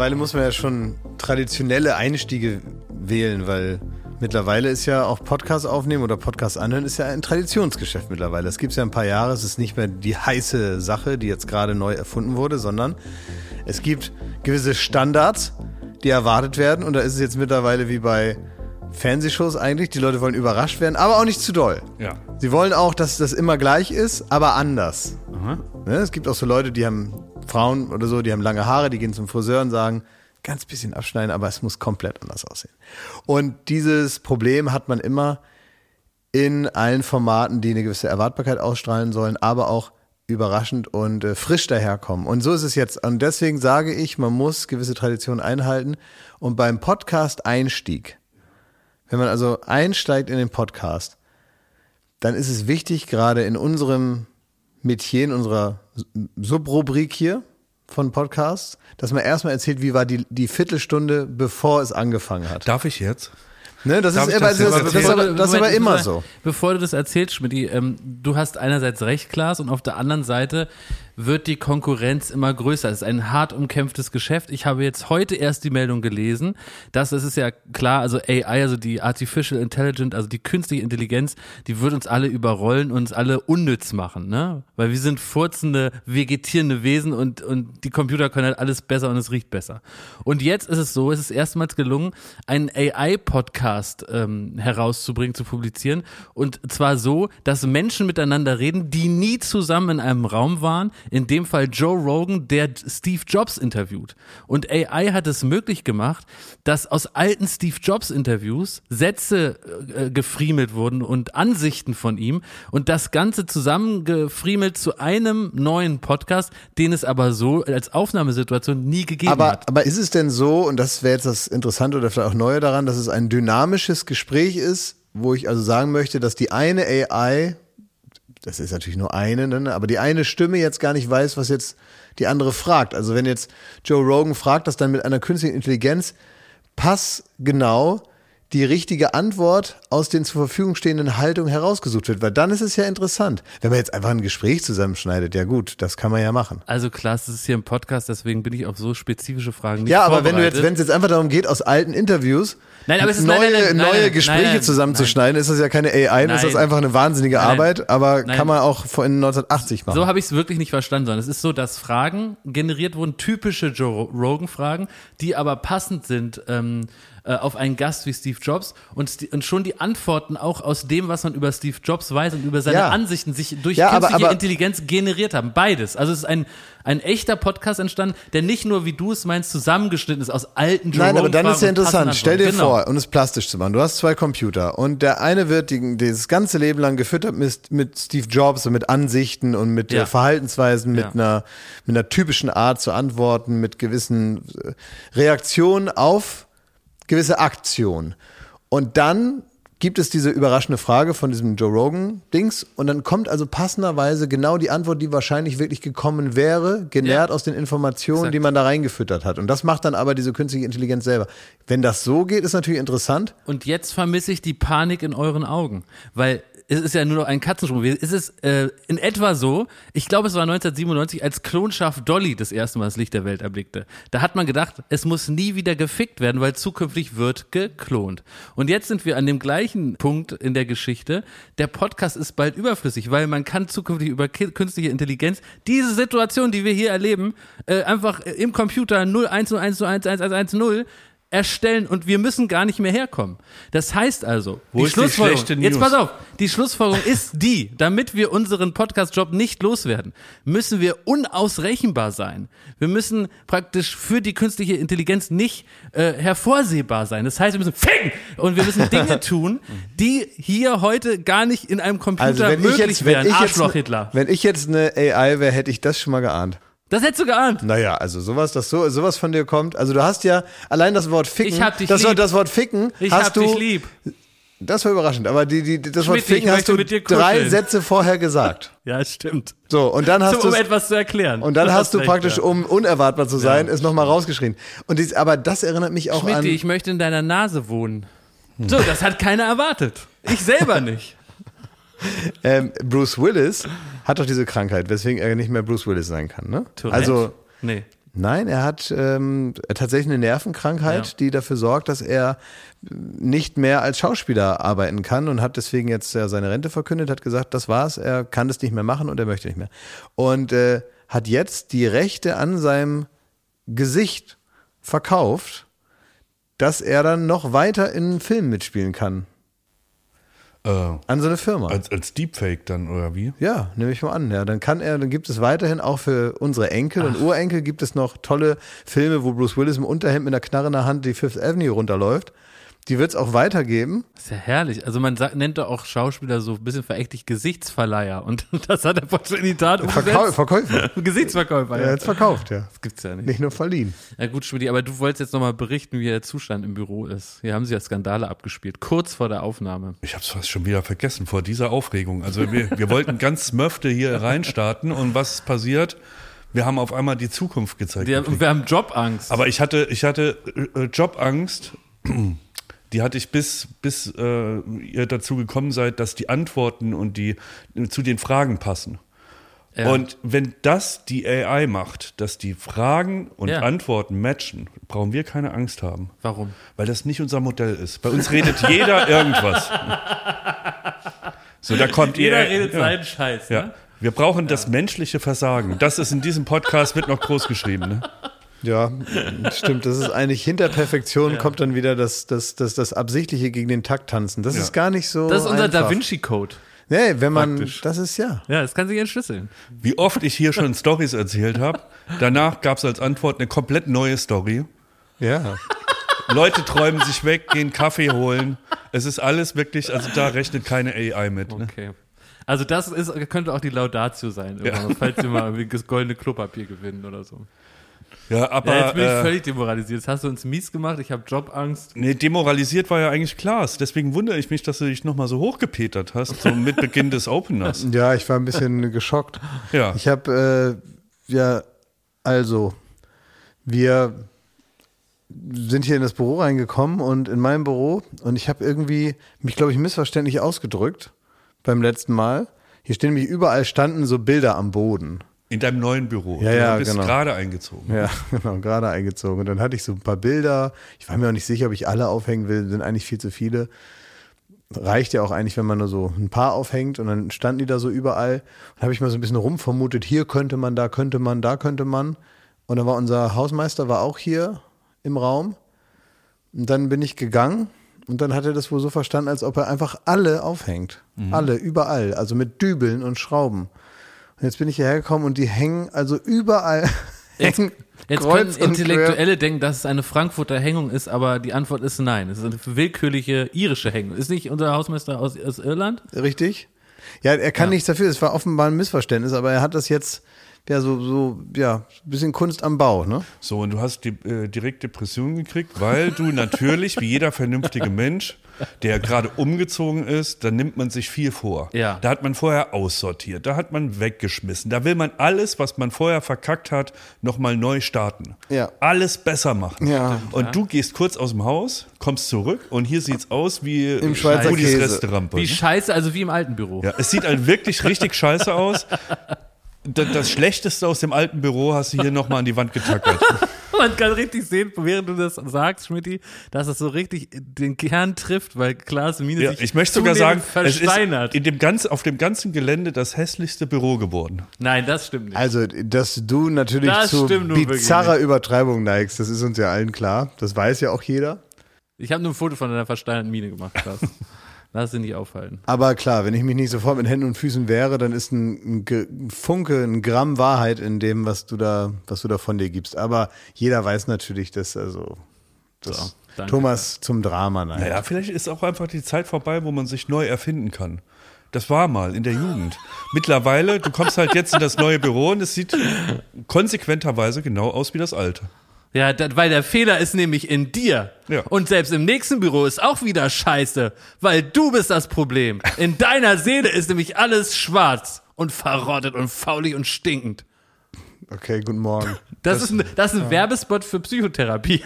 mittlerweile muss man ja schon traditionelle Einstiege wählen, weil mittlerweile ist ja auch Podcast aufnehmen oder Podcast anhören ist ja ein Traditionsgeschäft mittlerweile. Das gibt es ja ein paar Jahre. Es ist nicht mehr die heiße Sache, die jetzt gerade neu erfunden wurde, sondern es gibt gewisse Standards, die erwartet werden. Und da ist es jetzt mittlerweile wie bei Fernsehshows eigentlich. Die Leute wollen überrascht werden, aber auch nicht zu doll. Ja. Sie wollen auch, dass das immer gleich ist, aber anders. Ne? Es gibt auch so Leute, die haben Frauen oder so, die haben lange Haare, die gehen zum Friseur und sagen, ganz bisschen abschneiden, aber es muss komplett anders aussehen. Und dieses Problem hat man immer in allen Formaten, die eine gewisse Erwartbarkeit ausstrahlen sollen, aber auch überraschend und äh, frisch daherkommen. Und so ist es jetzt. Und deswegen sage ich, man muss gewisse Traditionen einhalten. Und beim Podcast-Einstieg, wenn man also einsteigt in den Podcast, dann ist es wichtig, gerade in unserem Metier, in unserer Subrubrik hier von Podcasts, dass man erstmal erzählt, wie war die, die Viertelstunde, bevor es angefangen hat. Darf ich jetzt? Ne, das Darf ist, immer, das das, das, das, ist aber, das ist aber Moment, immer so. Bevor du das erzählst, Schmidt, ähm, du hast einerseits recht, Klaas, und auf der anderen Seite wird die Konkurrenz immer größer. Es ist ein hart umkämpftes Geschäft. Ich habe jetzt heute erst die Meldung gelesen, dass es ist ja klar, also AI, also die Artificial Intelligence, also die künstliche Intelligenz, die wird uns alle überrollen und uns alle unnütz machen, ne? Weil wir sind furzende, vegetierende Wesen und, und die Computer können halt alles besser und es riecht besser. Und jetzt ist es so, es ist erstmals gelungen, einen AI-Podcast ähm, herauszubringen, zu publizieren. Und zwar so, dass Menschen miteinander reden, die nie zusammen in einem Raum waren. In dem Fall Joe Rogan, der Steve Jobs interviewt. Und AI hat es möglich gemacht, dass aus alten Steve Jobs Interviews Sätze äh, gefriemelt wurden und Ansichten von ihm und das Ganze zusammengefriemelt zu einem neuen Podcast, den es aber so als Aufnahmesituation nie gegeben Aber, hat. aber ist es denn so, und das wäre jetzt das Interessante oder vielleicht auch Neue daran, dass es ein dynamisches Gespräch ist, wo ich also sagen möchte, dass die eine AI, das ist natürlich nur eine, ne, aber die eine Stimme jetzt gar nicht weiß, was jetzt die andere fragt. Also wenn jetzt Joe Rogan fragt, dass dann mit einer künstlichen Intelligenz passgenau die richtige Antwort aus den zur Verfügung stehenden Haltungen herausgesucht wird, weil dann ist es ja interessant. Wenn man jetzt einfach ein Gespräch zusammenschneidet, ja gut, das kann man ja machen. Also Klaas, das ist hier ein Podcast, deswegen bin ich auf so spezifische Fragen nicht Ja, aber wenn du jetzt, wenn es jetzt einfach darum geht, aus alten Interviews Nein, es neue, nein, nein, neue Gespräche zusammenzuschneiden, ist das ja keine AI, ist das einfach eine wahnsinnige. Arbeit, aber kann man auch vor in 1980 machen. So habe ich es wirklich nicht verstanden, sondern es ist so, dass Fragen generiert wurden, typische Joe Rogan-Fragen, die aber passend sind ähm, äh, auf einen Gast wie Steve Jobs und, und schon die Antworten auch aus dem, was man über Steve Jobs weiß und über seine Ja. Ansichten sich durch Ja, aber- künstliche aber- Intelligenz generiert haben. Beides. Also es ist ein, ein echter Podcast entstanden, der nicht nur, wie du es meinst, zusammengeschnitten ist aus alten Joe Nein, aber dann ist ja interessant. Stell dir. Genau. vor, um es plastisch zu machen, du hast zwei Computer und der eine wird die, das ganze Leben lang gefüttert mit, mit Steve Jobs und mit Ansichten und mit Ja. äh, Verhaltensweisen, mit, Ja. einer, mit einer typischen Art zu antworten, mit gewissen äh, Reaktionen auf gewisse Aktionen. Und dann gibt es diese überraschende Frage von diesem Joe Rogan-Dings und dann kommt also passenderweise genau die Antwort, die wahrscheinlich wirklich gekommen wäre, genährt Ja. aus den Informationen, Exakt. die man da reingefüttert hat. Und das macht dann aber diese künstliche Intelligenz selber. Wenn das so geht, ist natürlich interessant. Und jetzt vermisse ich die Panik in euren Augen, weil es ist ja nur noch ein Katzensprung. Es ist äh, in etwa so, ich glaube, es war 1997, als Klonschaf Dolly das erste Mal das Licht der Welt erblickte. Da hat man gedacht, es muss nie wieder gefickt werden, weil zukünftig wird geklont. Und jetzt sind wir an dem gleichen Punkt in der Geschichte. Der Podcast ist bald überflüssig, weil man kann zukünftig über künstliche Intelligenz diese Situation, die wir hier erleben, äh, einfach im Computer 010101110 erstellen und wir müssen gar nicht mehr herkommen. Das heißt also, Wo die die Schlussfolgerung, schlechte jetzt pass auf, die Schlussfolgerung ist die, damit wir unseren Podcast-Job nicht loswerden, müssen wir unausrechenbar sein. Wir müssen praktisch für die künstliche Intelligenz nicht äh, hervorsehbar sein. Das heißt, wir müssen ficken und wir müssen Dinge tun, die hier heute gar nicht in einem Computer Also wenn ich möglich jetzt, wenn wären. ich jetzt, Arschloch Hitler. wenn ich jetzt eine AI wäre, hätte ich das schon mal geahnt. Das hättest du geahnt. Naja, also sowas, das so, sowas von dir kommt. Also du hast ja allein das Wort ficken. Ich hab dich das, lieb. Wort- das Wort ficken Ich hast hab du. dich lieb. Das war überraschend, aber die, die, das Wort Schmidti, ich ficken hast du mit dir drei. Sätze vorher gesagt. Ja, stimmt. So, und dann hast So, um du etwas zu erklären. und dann Du hast du recht, praktisch, ja. um unerwartbar zu sein, es nochmal rausgeschrien. Und dies, aber das erinnert mich auch an. Schmidti, ich möchte in deiner Nase wohnen. So, das hat keiner erwartet. Ich selber nicht. Ähm, Bruce Willis hat doch diese Krankheit, weswegen er nicht mehr Bruce Willis sein kann, ne? Tourette? Also, Nee. Nein, er hat ähm, tatsächlich eine Nervenkrankheit, Ja. die dafür sorgt, dass er nicht mehr als Schauspieler arbeiten kann und hat deswegen jetzt ja seine Rente verkündet, hat gesagt, das war's, er kann das nicht mehr machen und er möchte nicht mehr. Und äh, hat jetzt die Rechte an seinem Gesicht verkauft, dass er dann noch weiter in Filmen mitspielen kann. Äh, An so eine Firma. als, als Deepfake dann, oder wie? Ja, nehme ich mal an. Ja, dann kann er, dann gibt es weiterhin auch für unsere Enkel und Urenkel gibt es noch tolle Filme, wo Bruce Willis im Unterhemd mit einer Knarre in der Hand die Fifth Avenue runterläuft. Die wird es auch weitergeben. Das ist ja herrlich. Also man sagt, nennt doch auch Schauspieler so ein bisschen verächtlich Gesichtsverleiher. Und das hat er vorhin in die Tat Verkau umgesetzt. Verkäufer. Gesichtsverkäufer. Er Ja. hat es verkauft, ja. Das gibt's ja nicht. Nicht nur verliehen. Ja gut, Schmidt, aber du wolltest jetzt nochmal berichten, wie der Zustand im Büro ist. Hier haben sie ja Skandale abgespielt, kurz vor der Aufnahme. Ich hab's fast schon wieder vergessen vor dieser Aufregung. Also wir, wir wollten ganz smöfte hier reinstarten und was ist passiert? Wir haben auf einmal die Zukunft gezeigt. Die, und wir haben Jobangst. Aber ich hatte, ich hatte äh, Jobangst. Die hatte ich bis, bis äh, ihr dazu gekommen seid, dass die Antworten und die äh, zu den Fragen passen. Ja. Und wenn das die AI macht, dass die Fragen und Ja. Antworten matchen, brauchen wir keine Angst haben. Warum? Weil das nicht unser Modell ist. Bei uns redet jeder irgendwas. So, da kommt Jeder ihr. redet ja. seinen Scheiß. Ja. Ne? Wir brauchen das menschliche Versagen. Das ist in diesem Podcast, wird noch groß geschrieben. Ne? Ja, stimmt. Das ist eigentlich hinter Perfektion kommt dann wieder das, das, das, das Absichtliche gegen den Takt tanzen. Das Ja. ist gar nicht so. Das ist unser einfach. Da Vinci Code. Nee, wenn man, Praktisch. das ist ja. Ja, das kann sich entschlüsseln. Wie oft ich hier schon Stories erzählt habe. Danach gab es als Antwort eine komplett neue Story. Ja. Leute träumen sich weg, gehen Kaffee holen. Es ist alles wirklich, also da rechnet keine AI mit. Ne? Okay. Also das ist, könnte auch die Laudatio sein, mal, falls wir mal das goldene Klopapier gewinnen oder so. Ja, aber Ja, jetzt bin ich äh, völlig demoralisiert. Jetzt hast du uns mies gemacht, ich habe Jobangst. nee, demoralisiert war ja eigentlich Klaas. Deswegen wundere ich mich, dass du dich nochmal so hochgepetert hast, so mit Beginn des Openers. Ja, ich war ein bisschen geschockt. Ja. Ich habe, äh, ja, also, wir sind hier in das Büro reingekommen und in meinem Büro und ich habe irgendwie mich, glaube ich, missverständlich ausgedrückt beim letzten Mal. Hier stehen nämlich überall standen so Bilder am Boden. In deinem neuen Büro. Ja, du ja, bist genau. gerade eingezogen. Ja, genau, gerade eingezogen. Und dann hatte ich so ein paar Bilder. Ich war mir auch nicht sicher, ob ich alle aufhängen will. Sind eigentlich viel zu viele. Reicht ja auch eigentlich, wenn man nur so ein paar aufhängt. Und dann standen die da so überall. Und habe ich mal so ein bisschen rumvermutet, hier könnte man, da könnte man, da könnte man. Und dann war unser Hausmeister war auch hier im Raum. Und dann bin ich gegangen. Und dann hat er das wohl so verstanden, als ob er einfach alle aufhängt. Alle, überall. Also mit Dübeln und Schrauben. Und jetzt bin ich hierher gekommen und die hängen also überall. Jetzt, hängen jetzt können. Intellektuelle denken, dass es eine Frankfurter Hängung ist, aber die Antwort ist nein. Es ist eine willkürliche irische Hängung. Ist nicht unser Hausmeister aus, aus Irland? Richtig? Ja, er kann Ja. nichts dafür. Es war offenbar ein Missverständnis, aber er hat das jetzt ja so, so ja, ein bisschen Kunst am Bau, ne? So, und du hast die, äh, direkt Depressionen gekriegt, weil du natürlich, wie jeder vernünftige Mensch, der gerade umgezogen ist, dann nimmt man sich viel vor. Ja. Da hat man vorher aussortiert, da hat man weggeschmissen. Da will man alles, was man vorher verkackt hat, nochmal neu starten. Ja. Alles besser machen. Ja. Und du gehst kurz aus dem Haus, kommst zurück und hier sieht's aus wie Im Schweizer Käse. Restaurant. Wie ne? scheiße, also wie im alten Büro. Ja, es sieht halt wirklich richtig scheiße aus. Da- Das Schlechteste aus dem alten Büro hast du hier nochmal an die Wand getackert. Man kann richtig sehen, während du das sagst, Schmidti, dass es so richtig den Kern trifft, weil Klaas Mine Ja, sich ich möchte sogar sagen, zunehmend es ist versteinert. in dem ganz, auf dem ganzen Gelände das hässlichste Büro geworden. Nein, das stimmt nicht. Also, dass du natürlich Das zu bizarrer Übertreibung neigst, das ist uns ja allen klar. Das weiß ja auch jeder. Ich habe nur ein Foto von deiner versteinerten Mine gemacht, Klaas. Lass dich nicht aufhalten. Aber klar, wenn ich mich nicht sofort mit Händen und Füßen wehre, dann ist ein, ein Funke, ein Gramm Wahrheit in dem, was du da, was du da von dir gibst. Aber jeder weiß natürlich, dass also dass So, danke. Thomas zum Drama neigt. Naja, vielleicht ist auch einfach die Zeit vorbei, wo man sich neu erfinden kann. Das war mal in der Jugend. Mittlerweile, du kommst halt jetzt in das neue Büro und es sieht konsequenterweise genau aus wie das alte. Ja, da, weil der Fehler ist nämlich in dir. Ja. Und selbst im nächsten Büro ist auch wieder scheiße, weil du bist das Problem. In deiner Seele ist nämlich alles schwarz und verrottet und faulig und stinkend. Okay, guten Morgen. Das, ist ein, das ist ein Werbespot für Psychotherapie.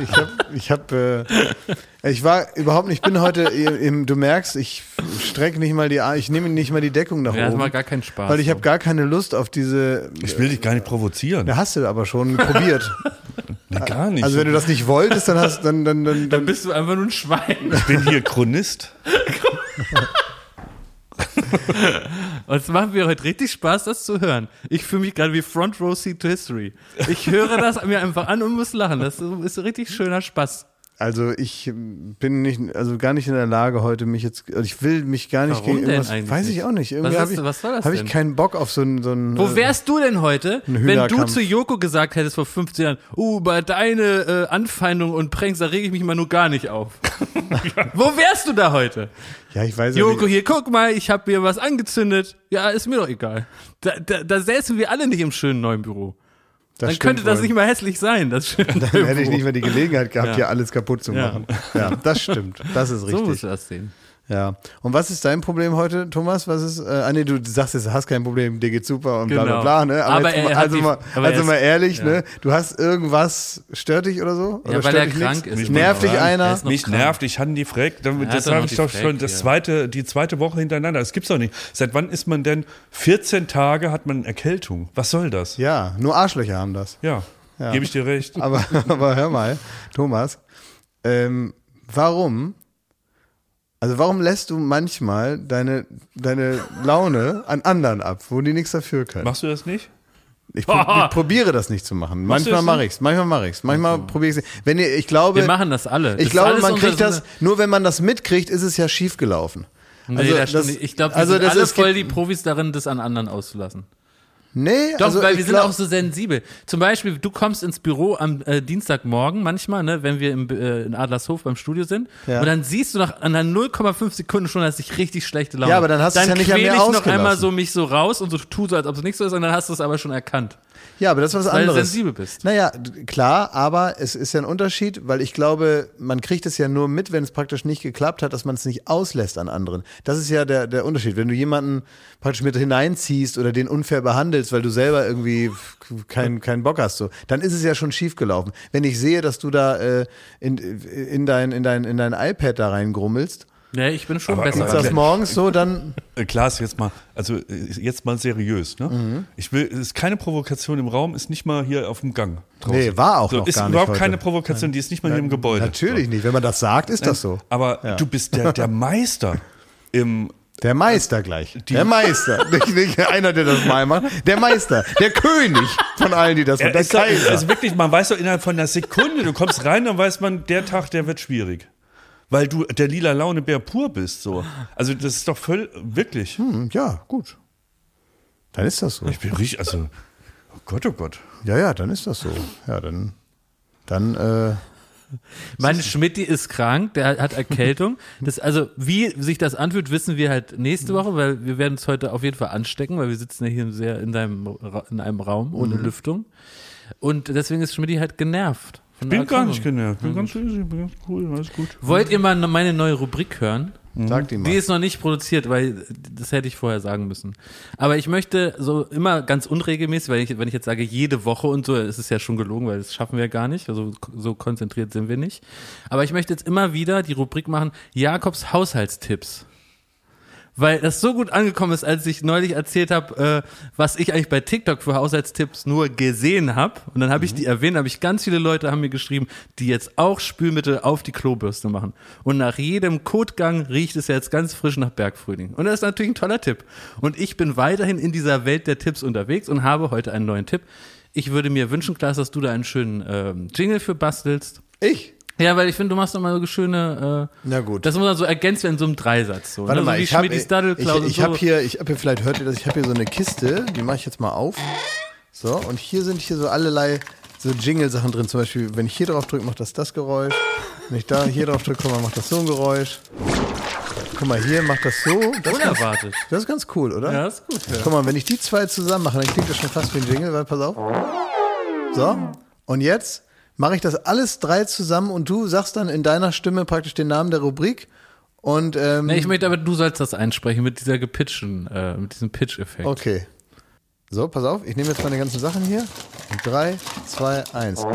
Ich habe, ich habe, äh, ich war überhaupt nicht, ich bin heute, im, du merkst, ich strecke nicht mal die, ich nehme nicht mal die Deckung nach Ja, das oben. macht gar keinen Spaß. Weil ich so. habe gar keine Lust auf diese. Ich will dich gar nicht provozieren. Da hast du aber schon probiert. Nee, gar nicht. Also wenn du das nicht wolltest, dann hast dann dann dann, Dann dann bist du einfach nur ein Schwein. ich bin hier Chronist. Und es macht mir heute richtig Spaß, das zu hören. Ich fühle mich gerade wie Front Row Seat to History. Ich höre das mir einfach an und muss lachen. Das ist richtig schöner Spaß. Also ich bin nicht also gar nicht in der Lage heute mich jetzt also ich will mich gar nicht Warum gegen denn irgendwas eigentlich weiß ich auch nicht irgendwie Was habe ist- ich was soll das habe ich denn? keinen Bock auf so ein so ein Wo wärst du denn heute, wenn du zu Joko gesagt hättest vor 15 Jahren, uh, bei deine äh, Anfeindung und Pranks, da rege ich mich mal nur gar nicht auf. Wo wärst du da heute? ja ich weiß Joko, nicht. hier, guck mal, ich habe mir was angezündet. Ja, ist mir doch egal. Da, da, da säßen wir alle nicht im schönen neuen Büro. Das Dann könnte das wohl. nicht mal hässlich sein, das dann hätte ich nicht mehr die Gelegenheit gehabt Ja. hier alles kaputt zu Ja. machen ja das stimmt das ist So richtig musst du das sehen. Ja. Und was ist dein Problem heute, Thomas? Was ist, äh, ah nee, du sagst jetzt, du hast kein Problem, dir geht's super und bla bla Genau. bla, ne? Aber, Aber jetzt, er also, die- mal, aber also mal ehrlich, ja. ne? Du hast irgendwas, stört dich oder so? Oder Ja, weil stört er dich krank nichts? ist. Ich Nervt dich. Er einer? Mich krank. nervt, ich hatte die Freck, das noch ich doch Freck schon, das zweite, die zweite Woche hintereinander. Das gibt's doch nicht. Seit wann ist man denn 14 Tage hat man Erkältung? Was soll das? Ja, nur Arschlöcher haben das. Ja, Ja. gebe ich dir recht. Aber, aber hör mal, Thomas, ähm, warum, also warum lässt du manchmal deine, deine Laune an anderen ab, wo die nichts dafür können? Machst du das nicht? Ich, pro, ich probiere das nicht zu machen. Machst Manchmal das mache ich's, manchmal mache ich's, manchmal probiere ich's. Wenn ihr, ich glaube, Wir machen das alle. Das ich ist glaube, man kriegt das, nur wenn man das mitkriegt, ist es ja schief gelaufen. Nee, Also das das-. Ich glaube, also sind das alle ist- voll die Profis darin, das an anderen auszulassen. Nee, Doch, also weil wir sind glaub- auch so sensibel. Zum Beispiel, du kommst ins Büro am äh, Dienstagmorgen manchmal, ne, wenn wir im, äh, in Adlershof beim Studio sind. Ja. Und dann siehst du nach einer 0,5 Sekunden schon, dass ich richtig schlechte Laune Ja, aber dann hast du es ja nicht an mir ich noch einmal so mich so raus und so tu so, als ob es nicht so ist, und dann hast du es aber schon erkannt. Ja, aber das ist was Weil du anderes. sensibel bist. Naja, klar, aber es ist ja ein Unterschied, weil ich glaube, man kriegt es ja nur mit, wenn es praktisch nicht geklappt hat, dass man es nicht auslässt an anderen. Das ist ja der, der Unterschied. Wenn du jemanden praktisch mit hineinziehst oder den unfair behandelst, weil du selber irgendwie keinen keinen Bock hast, so, dann ist es ja schon schief gelaufen. Wenn ich sehe, dass du da äh, in, in, dein, in, dein, in dein iPad da reingrummelst, Ja, ich bin schon Aber- besser. aber- als das morgens so, dann Äh, Klaas, jetzt mal, also äh, jetzt mal seriös, ne? Mhm. Ich will, es ist keine Provokation im Raum, ist nicht mal hier auf dem Gang. Draußen. Nee, war auch so, noch ist gar nicht überhaupt heute. keine Provokation, die ist nicht mal hier im Gebäude. natürlich nicht. Wenn man das sagt, ist das so. Aber Ja. du bist der, der Meister im Der Meister gleich. der Meister. nicht, nicht einer, der das mal macht. Der Meister. Der König von allen, die das machen. Der ist Kaiser. also wirklich, man weiß doch innerhalb von einer Sekunde, du kommst rein, dann weiß man, der Tag, der wird schwierig. Weil du der lila Launebär pur bist, so. Also, das ist doch voll, wirklich. Hm, ja, gut. Dann ist das so. Ich bin richtig, also, oh Gott, oh Gott. Ja, ja, dann ist das so. Ja, dann, dann, äh, Mein Schmidti ist krank, der hat Erkältung. Das, also, wie sich das anfühlt, wissen wir halt nächste Woche, weil wir werden es heute auf jeden Fall anstecken, weil wir sitzen ja hier sehr in, deinem, in einem Raum ohne Mhm. Lüftung. Und deswegen ist Schmidti halt genervt. Der Bin gar nicht genervt. Bin ganz easy, bin ganz cool, alles gut. Wollt ihr mal meine neue Rubrik hören? sag die mal. Die ist noch nicht produziert, weil das hätte ich vorher sagen müssen. Aber ich möchte so immer ganz unregelmäßig, weil ich, wenn ich jetzt sage jede Woche und so, ist es ja schon gelogen, weil das schaffen wir gar nicht. Also so konzentriert sind wir nicht. Aber ich möchte jetzt immer wieder die Rubrik machen, Jakobs Haushaltstipps. Weil das so gut angekommen ist, als ich neulich erzählt habe, äh, was ich eigentlich bei TikTok für Haushaltstipps nur gesehen habe. Und dann habe ich die erwähnt, habe ich ganz viele Leute haben mir geschrieben, die jetzt auch Spülmittel auf die Klobürste machen. Und nach jedem Kotgang riecht es jetzt ganz frisch nach Bergfrühling. Und das ist natürlich ein toller Tipp. Und ich bin weiterhin in dieser Welt der Tipps unterwegs und habe heute einen neuen Tipp. Ich würde mir wünschen, Klaas, dass du da einen schönen ähm, Jingle für bastelst. Ich? Ja, weil ich finde, du machst doch mal so schöne. Äh, Na gut. Das muss dann so ergänzt werden in so einem Dreisatz. So, Warte ne? mal, so ich habe ich, Daddelklaus ich und hab so. hier, ich habe hier, vielleicht hört ihr das, ich habe hier so eine Kiste, die mache ich jetzt mal auf. So, und hier sind hier so allerlei so Jingle-Sachen drin. Zum Beispiel, wenn ich hier drauf drücke, macht das das Geräusch. Wenn ich da hier drauf drücke, guck mal, macht das so ein Geräusch. Guck mal, hier macht das so. Das ist, ganz, Unerwartet. das ist ganz cool, oder? Ja, ist gut. Ja. Guck mal, wenn ich die zwei zusammen mache, dann klingt das schon fast wie ein Jingle, weil pass auf. So, und jetzt mache ich das alles drei zusammen und du sagst dann in deiner Stimme praktisch den Namen der Rubrik. Und ähm, Nee, ich möchte aber, du sollst das einsprechen mit dieser gepitchten, äh, mit diesem Pitch-Effekt. Okay. So, pass auf, ich nehme jetzt meine ganzen Sachen hier. Drei, zwei, eins. Ja,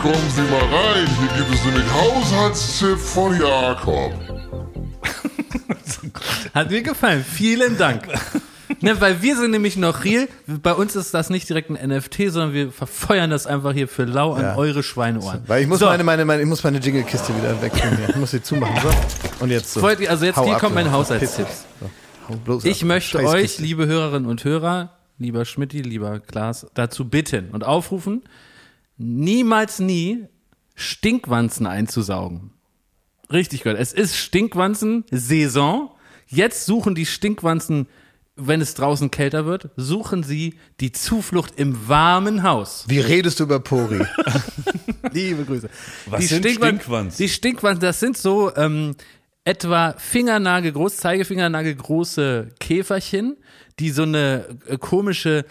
kommen Sie mal rein. Hier gibt es nämlich Haushaltstipp von Jakob. Hat mir gefallen. Vielen Dank. Ne, weil wir sind nämlich noch real. Bei uns ist das nicht direkt ein NFT, sondern wir verfeuern das einfach hier für lau an Ja. eure Schweineohren. Weil ich muss So. meine, meine, meine, ich muss meine Jingle-Kiste wieder wegnehmen. Ich muss sie zumachen. So. Und jetzt so. Wollt ihr- also jetzt Hau hier ab, kommen meine du. Haushaltstipps. Hau bloß Ich ab. möchte Scheiß euch, Kiste. liebe Hörerinnen und Hörer, lieber Schmidti, lieber Klaas, dazu bitten und aufrufen, niemals nie Stinkwanzen einzusaugen. Richtig gehört. Es ist Stinkwanzen-Saison. Jetzt suchen die Stinkwanzen, wenn es draußen kälter wird, suchen sie die Zuflucht im warmen Haus. Wie redest du über Pori? Liebe Grüße. Was die sind Stinkwan- Stinkwanzen? Die Stinkwanzen, das sind so ähm, etwa Fingernagel groß, Zeigefingernagel große Käferchen, die so eine äh, komische äh,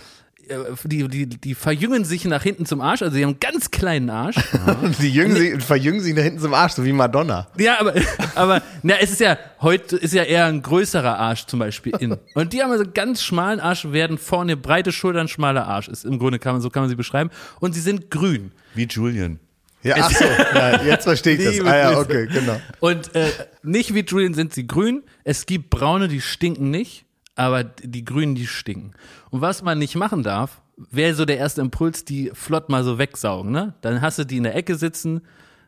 die, die, die verjüngen sich nach hinten zum Arsch, also die haben einen ganz kleinen Arsch. Die jüngen sich, verjüngen sich nach hinten zum Arsch, so wie Madonna. Ja, aber, aber na, es ist ja, heute ist ja eher ein größerer Arsch zum Beispiel in. Und die haben also ganz schmalen Arsch, werden vorne breite Schultern, schmaler Arsch. Ist im Grunde kann man, so kann man sie beschreiben. Und sie sind grün. Wie Julian. Ja, ach so, ja, jetzt verstehe ich das. Ah ja, okay, genau. Und äh, nicht wie Julian sind sie grün. Es gibt braune, die stinken nicht, aber die grünen, die stinken. Und was man nicht machen darf, wäre so der erste Impuls, die flott mal so wegsaugen. Ne? Dann hast du die in der Ecke sitzen,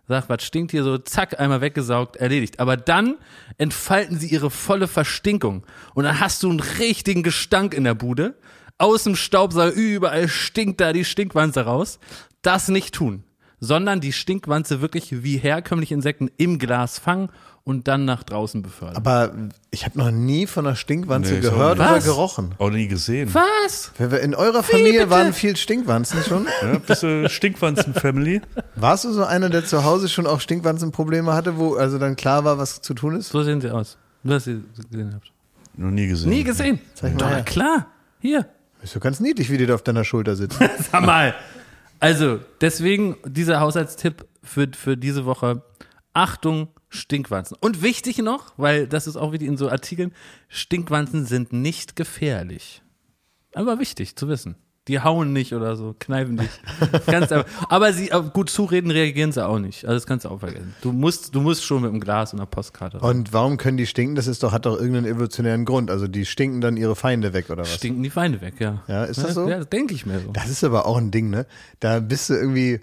sag, was stinkt hier so, zack, einmal weggesaugt, erledigt. Aber dann entfalten sie ihre volle Verstinkung. Und dann hast du einen richtigen Gestank in der Bude. Aus dem Staubsauger, überall stinkt da die Stinkwanze raus. Das nicht tun sondern die Stinkwanze wirklich wie herkömmliche Insekten im Glas fangen und dann nach draußen befördern. Aber ich habe noch nie von einer Stinkwanze Nee, gehört oder Was? gerochen. Auch nie gesehen. Was? In eurer Familie waren viel Stinkwanzen schon. Ja, bist du Stinkwanzen-Family? Warst du so einer, der zu Hause schon auch Stinkwanzenprobleme hatte, wo also dann klar war, was zu tun ist? So sehen sie aus. Nur, dass ihr sie gesehen habt. Noch nie gesehen. Nie gesehen. Zeig mal Doch, her. klar. Hier. Ist doch ganz niedlich, wie die da auf deiner Schulter sitzen. Sag mal. Also, deswegen dieser Haushaltstipp für, für diese Woche. Achtung, Stinkwanzen. Und wichtig noch, weil das ist auch wie in so Artikeln, Stinkwanzen sind nicht gefährlich. Aber wichtig zu wissen. Die hauen nicht oder so, kneifen nicht. Ganz einfach. Aber sie, gut zureden reagieren sie auch nicht. Also das kannst du auch vergessen. Du musst, du musst schon mit dem Glas und einer Postkarte rein. Und warum können die stinken? Das ist doch, hat doch irgendeinen evolutionären Grund. Also die stinken dann ihre Feinde weg oder was? Stinken die Feinde weg, ja. Ja, ist das so? Ja, denke ich mir so. Das ist aber auch ein Ding, ne? Da bist du irgendwie,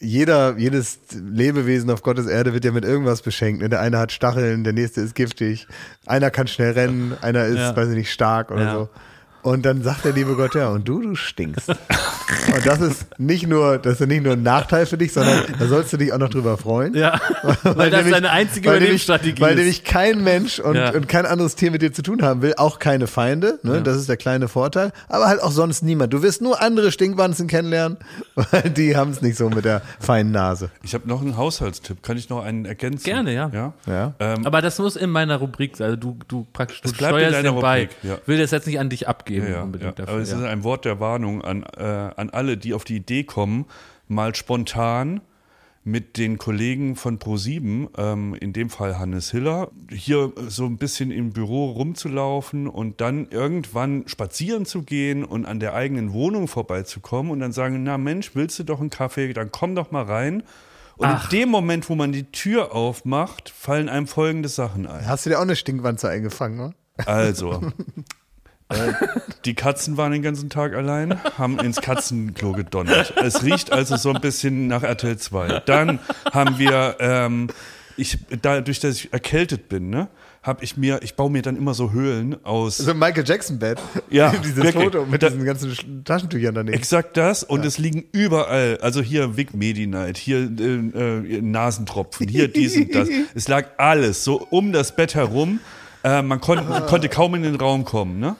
jeder, jedes Lebewesen auf Gottes Erde wird ja mit irgendwas beschenkt. Ne? Der eine hat Stacheln, der nächste ist giftig, einer kann schnell rennen, einer ist, Ja. weiß ich nicht, stark oder Ja. so. Und dann sagt der liebe Gott, ja, und du, du stinkst. Und das ist nicht nur, das ist nicht nur ein Nachteil für dich, sondern da sollst du dich auch noch drüber freuen. Ja, weil, das nämlich- deine einzige weil nämlich- Überlebensstrategie Weil ist. nämlich kein Mensch und, Ja. und kein anderes Tier mit dir zu tun haben will, auch keine Feinde, ne? das ist der kleine Vorteil, aber halt auch sonst niemand. Du wirst nur andere Stinkwanzen kennenlernen, weil die haben es nicht so mit der feinen Nase. Ich habe noch einen Haushaltstipp. Kann ich noch einen ergänzen? Gerne, ja. ja? Ja. Ähm, Aber das muss in meiner Rubrik sein. Also du, du praktisch du Es bleibt in steuerst deiner den bei. Rubrik, ja. Will das jetzt nicht an dich abgeben Ja, ja, unbedingt ja. dafür. Aber es ja. ist ein Wort der Warnung an, äh, an alle, die auf die Idee kommen, mal spontan mit den Kollegen von Pro7, ähm, in dem Fall Hannes Hiller, hier so ein bisschen im Büro rumzulaufen und dann irgendwann spazieren zu gehen und an der eigenen Wohnung vorbeizukommen und dann sagen, na Mensch, willst du doch einen Kaffee, dann komm doch mal rein. Und Ach. in dem Moment, wo man die Tür aufmacht, fallen einem folgende Sachen ein. Hast du dir auch eine Stinkwanze eingefangen, ne? Also, die Katzen waren den ganzen Tag allein, haben ins Katzenklo gedonnert. Es riecht also so ein bisschen nach RTL 2. Dann haben wir, ähm, ich, dadurch, dass ich erkältet bin, ne, habe ich mir, ich baue mir dann immer so Höhlen aus. So ein Michael Jackson Bett. Ja, Dieses wirklich. Foto mit Da- diesen ganzen Sch- Taschentüchern daneben. Exakt das und es liegen überall, also hier Vic Medi-Night, hier äh, äh, Nasentropfen, hier dies und das. Es lag alles so um das Bett herum. Äh, man kon konnte kaum in den Raum kommen. Ne?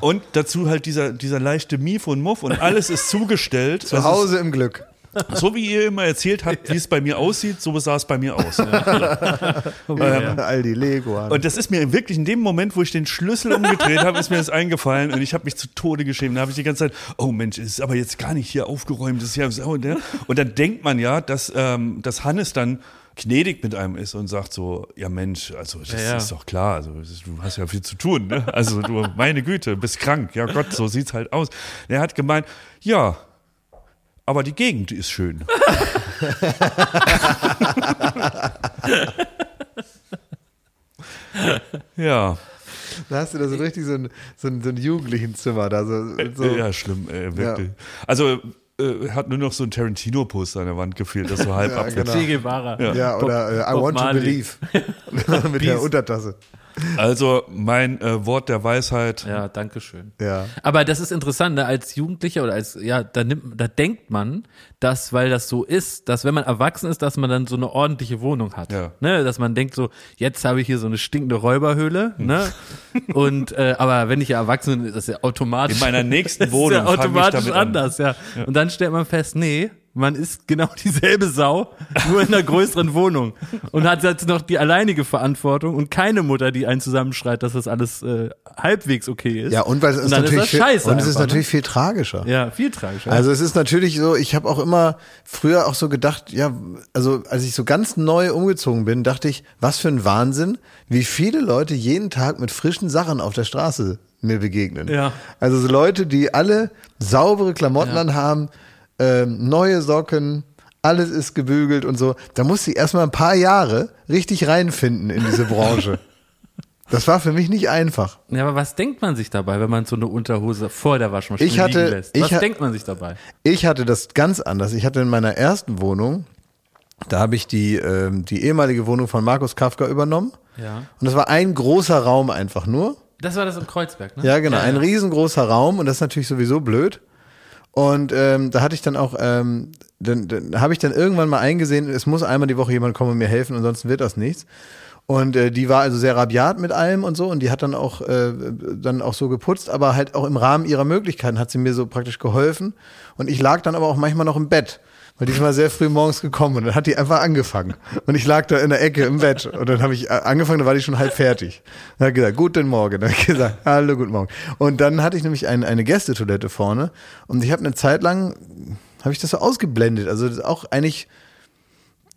Und dazu halt dieser, dieser leichte Mief und Muff und alles ist zugestellt. Zu Hause im Glück. So wie ihr immer erzählt habt, wie es bei mir aussieht, so sah es bei mir aus. ja. All die Lego. an. Und das ist mir wirklich in dem Moment, wo ich den Schlüssel umgedreht habe, ist mir das eingefallen und ich habe mich zu Tode geschämt. Da habe ich die ganze Zeit, oh Mensch, es ist aber jetzt gar nicht hier aufgeräumt. Das ist ja ne? Und dann denkt man ja, dass, ähm, dass Hannes dann gnädig mit einem ist und sagt so, ja Mensch, also das Ja, ja. ist doch klar, also du hast ja viel zu tun, ne? Also du, meine Güte, bist krank, ja Gott, so sieht's halt aus. Er hat gemeint, ja, aber die Gegend ist schön. ja, Da hast du da so richtig so ein, so ein, so ein Jugendlichenzimmer da. So, so. ja, schlimm, äh, wirklich. Also äh, hat nur noch so ein Tarantino-Poster an der Wand gefehlt, das so halb Ja, abgeht. genau. Guevara. Ja, oder äh, I Bob want Marley. to believe. Mit der Untertasse. Also mein äh, Wort der Weisheit. Ja, danke schön. Ja. Aber das ist interessant, ne? als Jugendlicher oder als, ja, da nimmt, da denkt man, dass, weil das so ist, dass wenn man erwachsen ist, dass man dann so eine ordentliche Wohnung hat. Ja. Ne? Dass man denkt so, jetzt habe ich hier so eine stinkende Räuberhöhle, ne? Und, äh, aber wenn ich ja erwachsen bin, ist das ja automatisch. In meiner nächsten das ist Wohnung ja automatisch damit an. anders, ja. Und dann stellt man fest, nee, man ist genau dieselbe Sau, nur in einer größeren Wohnung. Und hat jetzt noch die alleinige Verantwortung und keine Mutter, die einen zusammenschreit, dass das alles äh, halbwegs okay ist. Ja, und weil es ist natürlich ist viel, und es ist einfach, ne? natürlich viel tragischer. Ja, viel tragischer. Also es ist natürlich so, ich habe auch immer früher auch so gedacht, ja, also als ich so ganz neu umgezogen bin, dachte ich, was für ein Wahnsinn, wie viele Leute jeden Tag mit frischen Sachen auf der Straße mir begegnen. Ja. Also so Leute, die alle saubere Klamotten Ja. anhaben, ähm, neue Socken, alles ist gebügelt und so. Da musste ich erstmal ein paar Jahre richtig reinfinden in diese Branche. Das war für mich nicht einfach. Ja, aber was denkt man sich dabei, wenn man so eine Unterhose vor der Waschmaschine Ich hatte- liegen lässt? ich Was denkt man sich dabei? Ich hatte das ganz anders. Ich hatte in meiner ersten Wohnung, da habe ich die, ähm, die ehemalige Wohnung von Markus Kafka übernommen. Ja. Und das war ein großer Raum einfach nur. Das war das im Kreuzberg, ne? Ja, genau. ein riesengroßer Raum und das ist natürlich sowieso blöd. Und ähm, da hatte ich dann auch, ähm, dann, dann habe ich dann irgendwann mal eingesehen, es muss einmal die Woche jemand kommen und mir helfen, ansonsten wird das nichts. Und äh, die war also sehr rabiat mit allem und so und die hat dann auch äh, dann auch so geputzt, aber halt auch im Rahmen ihrer Möglichkeiten hat sie mir so praktisch geholfen. Und ich lag dann aber auch manchmal noch im Bett. Weil die ist mal sehr früh morgens gekommen und dann hat die einfach angefangen. Und ich lag da in der Ecke im Bett und dann habe ich äh, angefangen, da war die schon halb fertig. Dann hat gesagt, guten Morgen. Dann hat gesagt, hallo, guten Morgen. Und dann hatte ich nämlich ein, eine Gästetoilette vorne und ich habe eine Zeit lang, habe ich das so ausgeblendet. Also das ist auch eigentlich,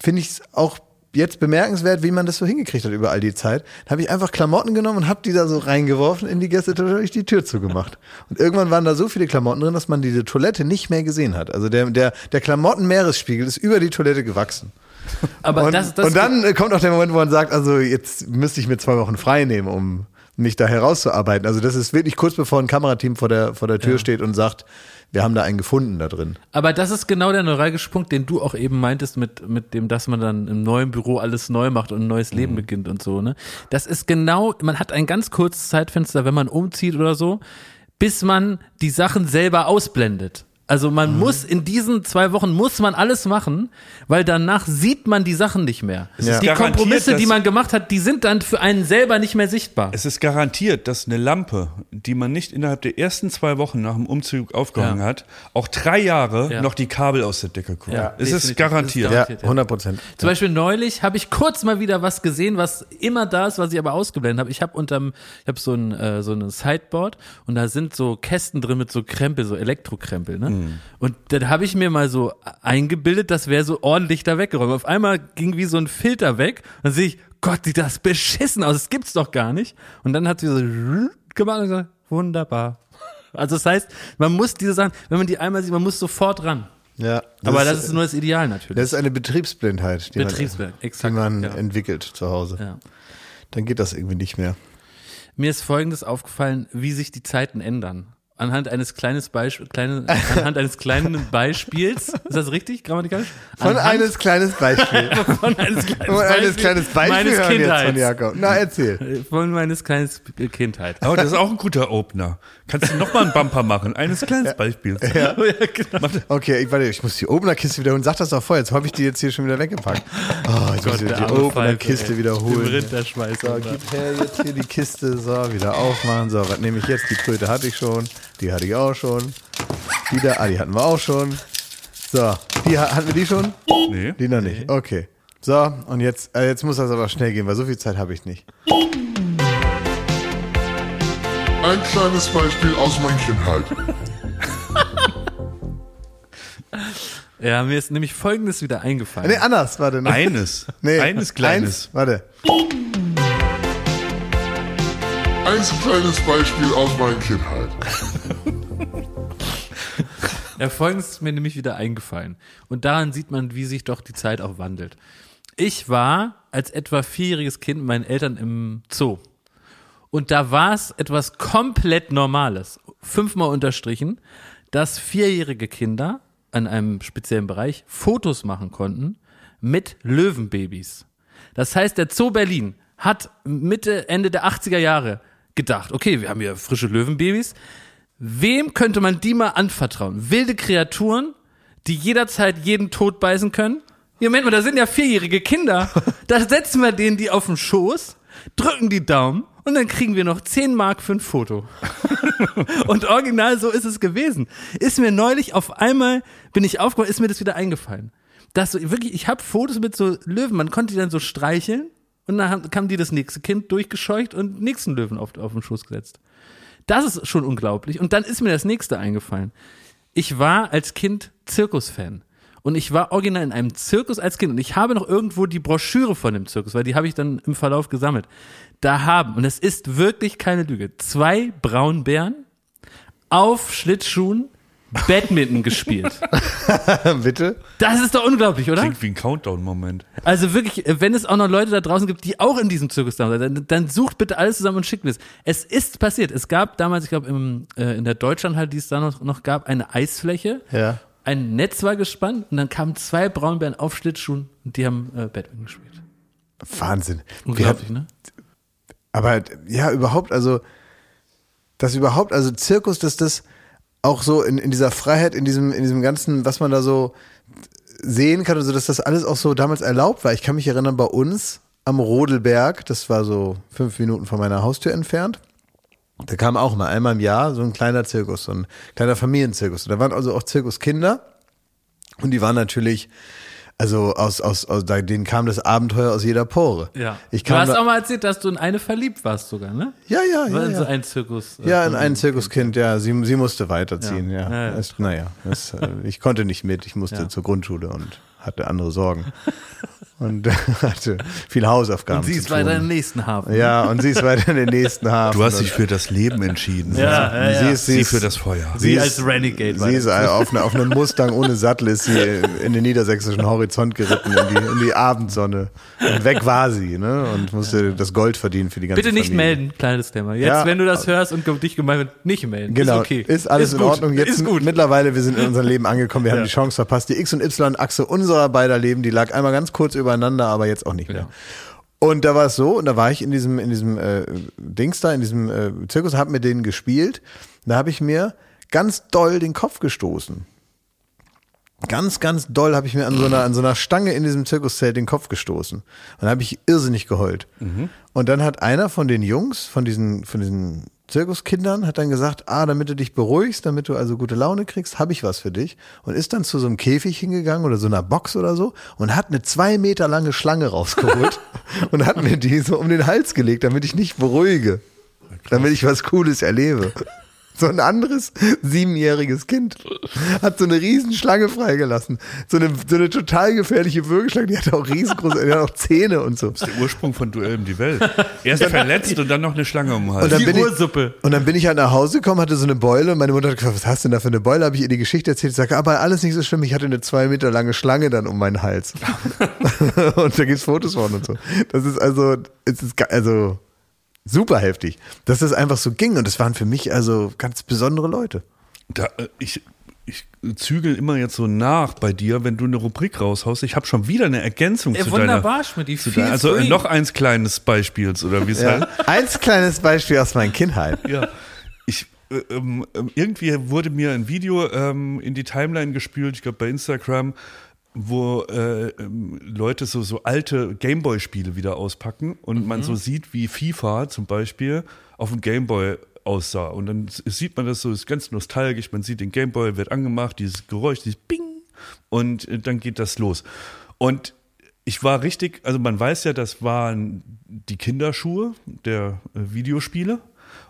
finde ich es auch jetzt bemerkenswert, wie man das so hingekriegt hat über all die Zeit. Da habe ich einfach Klamotten genommen und habe die da so reingeworfen in die Gästetoilette, habe ich die Tür zugemacht. Und irgendwann waren da so viele Klamotten drin, dass man diese Toilette nicht mehr gesehen hat. Also der, der, der Klamottenmeeresspiegel ist über die Toilette gewachsen. Aber und, das, das und dann kommt auch der Moment, wo man sagt, also jetzt müsste ich mir zwei Wochen frei nehmen, um mich da herauszuarbeiten. Also das ist wirklich kurz bevor ein Kamerateam vor der, vor der Tür steht und sagt, wir haben da einen gefunden da drin. Aber das ist genau der neuralgische Punkt, den du auch eben meintest mit, mit dem, dass man dann im neuen Büro alles neu macht und ein neues Leben Mhm. beginnt und so, ne? Das ist genau, man hat ein ganz kurzes Zeitfenster, wenn man umzieht oder so, bis man die Sachen selber ausblendet. Also man Mhm. muss in diesen zwei Wochen muss man alles machen, weil danach sieht man die Sachen nicht mehr. ist Die Kompromisse, die man gemacht hat, die sind dann für einen selber nicht mehr sichtbar. Es ist garantiert, dass eine Lampe, die man nicht innerhalb der ersten zwei Wochen nach dem Umzug aufgehangen Ja. hat, auch drei Jahre Ja. noch die Kabel aus der Decke gucken. Ja, es ist garantiert. Es ist Ja, Garantiert, ja. 100 Prozent. Zum Beispiel neulich habe ich kurz mal wieder was gesehen, was immer da ist, was ich aber ausgeblendet habe. Ich habe unterm, ich habe so ein äh, so ein Sideboard und da sind so Kästen drin mit so Krempel, so Elektrokrempel, ne? Und dann habe ich mir mal so eingebildet, das wäre so ordentlich da weggeräumt. Auf einmal ging wie so ein Filter weg und dann sehe ich, Gott, sieht das beschissen aus, das gibt's doch gar nicht. Und dann hat sie so gemacht und gesagt, wunderbar. Also das heißt, man muss diese Sachen, wenn man die einmal sieht, man muss sofort ran. Ja, aber das ist nur das Ideal natürlich. das ist eine Betriebsblindheit, die Betriebsblind, man, exakt, die man ja. entwickelt zu Hause. Ja. Dann geht das irgendwie nicht mehr. Mir ist Folgendes aufgefallen, wie sich die Zeiten ändern. Anhand eines kleines Beisp kleine, anhand eines kleinen Beispiels, ist das richtig grammatikalisch? Von Anhand eines kleines Beispiel. von eines kleines Von eines kleines Beispiel meines hören wir jetzt von. Jakob. Na, erzähl. Von meines kleines Kindheit. Oh, das ist auch ein guter Opener. Kannst du noch mal einen Bumper machen? Eines kleines Beispiel. Ja, genau. Okay, ich, warte, ich muss die Opener-Kiste wiederholen. Sag das doch vorher, jetzt habe ich die jetzt hier schon wieder weggepackt. Oh, jetzt muss ich die Opener-Kiste wiederholen. Rinderschmeißer. So, gib her jetzt hier die Kiste. So, wieder aufmachen. So, was nehme ich jetzt? Die Kröte hatte ich schon. Die hatte ich auch schon. Die da, ah, die hatten wir auch schon. So, die ha- hatten wir die schon? Nee. Die noch nicht. Okay. So, und jetzt, äh, jetzt muss das aber schnell gehen, weil so viel Zeit habe ich nicht. Ein kleines Beispiel aus meiner Kindheit. Ja, mir ist nämlich Folgendes wieder eingefallen. Nee, anders, warte. noch. Eines. Nee, Eines Kleines. Eins, warte. Ein kleines Beispiel aus meiner Kindheit. Ja, folgendes ist mir nämlich wieder eingefallen. Und daran sieht man, wie sich doch die Zeit auch wandelt. Ich war als etwa vierjähriges Kind mit meinen Eltern im Zoo. Und da war es etwas komplett Normales, fünfmal unterstrichen, dass vierjährige Kinder an einem speziellen Bereich Fotos machen konnten mit Löwenbabys. Das heißt, der Zoo Berlin hat Mitte, Ende der 80er Jahre gedacht, okay, wir haben hier frische Löwenbabys. Wem könnte man die mal anvertrauen? Wilde Kreaturen, die jederzeit jeden Tod beißen können? Ja, Moment mal, da sind ja vierjährige Kinder. Da setzen wir denen die auf den Schoß, drücken die Daumen und dann kriegen wir noch 10 Mark für ein Foto. und original so ist es gewesen. Ist mir neulich auf einmal, bin ich aufgewacht, ist mir das wieder eingefallen. Das so, wirklich, ich habe Fotos mit so Löwen, man konnte die dann so streicheln und dann kam die das nächste Kind durchgescheucht und nächsten Löwen auf, auf den Schoß gesetzt. Das ist schon unglaublich. Und dann ist mir das nächste eingefallen. Ich war als Kind Zirkusfan. Und ich war original in einem Zirkus als Kind. Und ich habe noch irgendwo die Broschüre von dem Zirkus, weil die habe ich dann im Verlauf gesammelt. Da haben, und es ist wirklich keine Lüge, zwei Braunbären auf Schlittschuhen Badminton gespielt. Bitte? Das ist doch unglaublich, oder? Klingt wie ein Countdown-Moment. Also wirklich, wenn es auch noch Leute da draußen gibt, die auch in diesem Zirkus da sind, dann, dann sucht bitte alles zusammen und schickt mir es. Es ist passiert. Es gab damals, ich glaube, äh, in der Deutschlandhalle, die es da noch, noch gab, eine Eisfläche. Ja. Ein Netz war gespannt und dann kamen zwei Braunbären auf Schlittschuhen und die haben äh, Badminton gespielt. Wahnsinn. Unglaublich, hatten- ne? Aber ja, überhaupt, also, das überhaupt, also Zirkus, dass das auch so in, in dieser Freiheit, in diesem, in diesem ganzen, was man da so sehen kann, also dass das alles auch so damals erlaubt war. Ich kann mich erinnern, bei uns am Rodelberg, das war so fünf Minuten von meiner Haustür entfernt, da kam auch mal einmal im Jahr so ein kleiner Zirkus, so ein kleiner Familienzirkus. Und da waren also auch Zirkuskinder und die waren natürlich, also aus, aus, aus denen kam das Abenteuer aus jeder Pore. Ja. Ich du kam hast da, auch mal erzählt, dass du in eine verliebt warst sogar, ne? ja, ja, War ja, in ja. so ein Zirkus. äh, Ja, in ein Zirkuskind, ja. Sie, sie musste weiterziehen, Ja. ja. Ja, ja. Es, naja, es, äh, ich konnte nicht mit. Ich musste zur Grundschule und hatte andere Sorgen. und hatte viel Hausaufgaben. Und sie zu ist tun. weiter im nächsten Hafen. Ja, und sie ist weiter in den nächsten Hafen. Du hast dich für das Leben entschieden. Ja, ja, ja. Sie ist, sie Sie ist, für das Feuer. Sie ist- als Renegade. war Sie ist auf, eine, auf einem Mustang ohne Sattel ist sie in den niedersächsischen Horizont geritten, in die, in die Abendsonne. Und weg war sie, ne? Und musste das Gold verdienen für die ganze Bitte nicht Familie. melden, kleines Thema. Jetzt, Ja. wenn du das hörst und dich gemeint wird, nicht melden. Genau, Ist okay. ist alles in gut. Ordnung. Jetzt ist gut. mittlerweile, wir sind in unserem Leben angekommen, wir haben die Chance verpasst. Die X- und Y-Achse unserer beider Leben, die lag einmal ganz kurz übereinander, aber jetzt auch nicht mehr. Ja. Und da war es so, und da war ich in diesem, in diesem äh, Dings da, in diesem äh, Zirkus, hab mit denen gespielt. Da habe ich mir ganz doll den Kopf gestoßen. Ganz, ganz doll habe ich mir an so, einer, an so einer Stange in diesem Zirkuszelt den Kopf gestoßen. Und dann habe ich irrsinnig geheult. Und dann hat einer von den Jungs, von diesen, von diesen Zirkuskindern, hat dann gesagt, ah, damit du dich beruhigst, damit du also gute Laune kriegst, habe ich was für dich. Und ist dann zu so einem Käfig hingegangen oder so einer Box oder so und hat eine zwei Meter lange Schlange rausgeholt und hat mir die so um den Hals gelegt, damit ich nicht beruhige. Damit ich was Cooles erlebe. So ein anderes siebenjähriges Kind hat so eine Riesenschlange freigelassen. So eine, so eine total gefährliche Würgeschlange, die hat auch riesengroße, die hat auch Zähne und so. Der Ursprung von Duell um die Welt. Erst verletzt und dann noch eine Schlange um den Hals. Und dann, bin ich, und dann bin ich halt nach Hause gekommen, hatte so eine Beule und meine Mutter hat gesagt, was hast du denn da für eine Beule? Habe ich ihr die Geschichte erzählt. Ich sage, aber alles nicht so schlimm. Ich hatte eine zwei Meter lange Schlange dann um meinen Hals. und da gibt's Fotos von und so. Das ist also, es ist also super heftig, dass das einfach so ging. Und es waren für mich also ganz besondere Leute. Da, äh, ich, ich zügel immer jetzt so nach bei dir, wenn du eine Rubrik raushaust. Ich habe schon wieder eine Ergänzung Ja, zu wunderbar, deiner. Schmidt. Zu deiner also äh, noch eins kleines Beispiels oder wie es Ja. heißt. Eins kleines Beispiel aus meiner Kindheit. Ja. Ich, äh, ähm, ähm, irgendwie wurde mir ein Video ähm, in die Timeline gespült, ich glaube bei Instagram, wo äh, ähm, Leute so, so alte Gameboy-Spiele wieder auspacken und man so sieht, wie FIFA zum Beispiel auf dem Gameboy aussah. Und dann sieht man das so, ist ganz nostalgisch, man sieht den Gameboy, wird angemacht, dieses Geräusch, dieses Bing und äh, dann geht das los. Und ich war richtig, also man weiß ja, das waren die Kinderschuhe der äh, Videospiele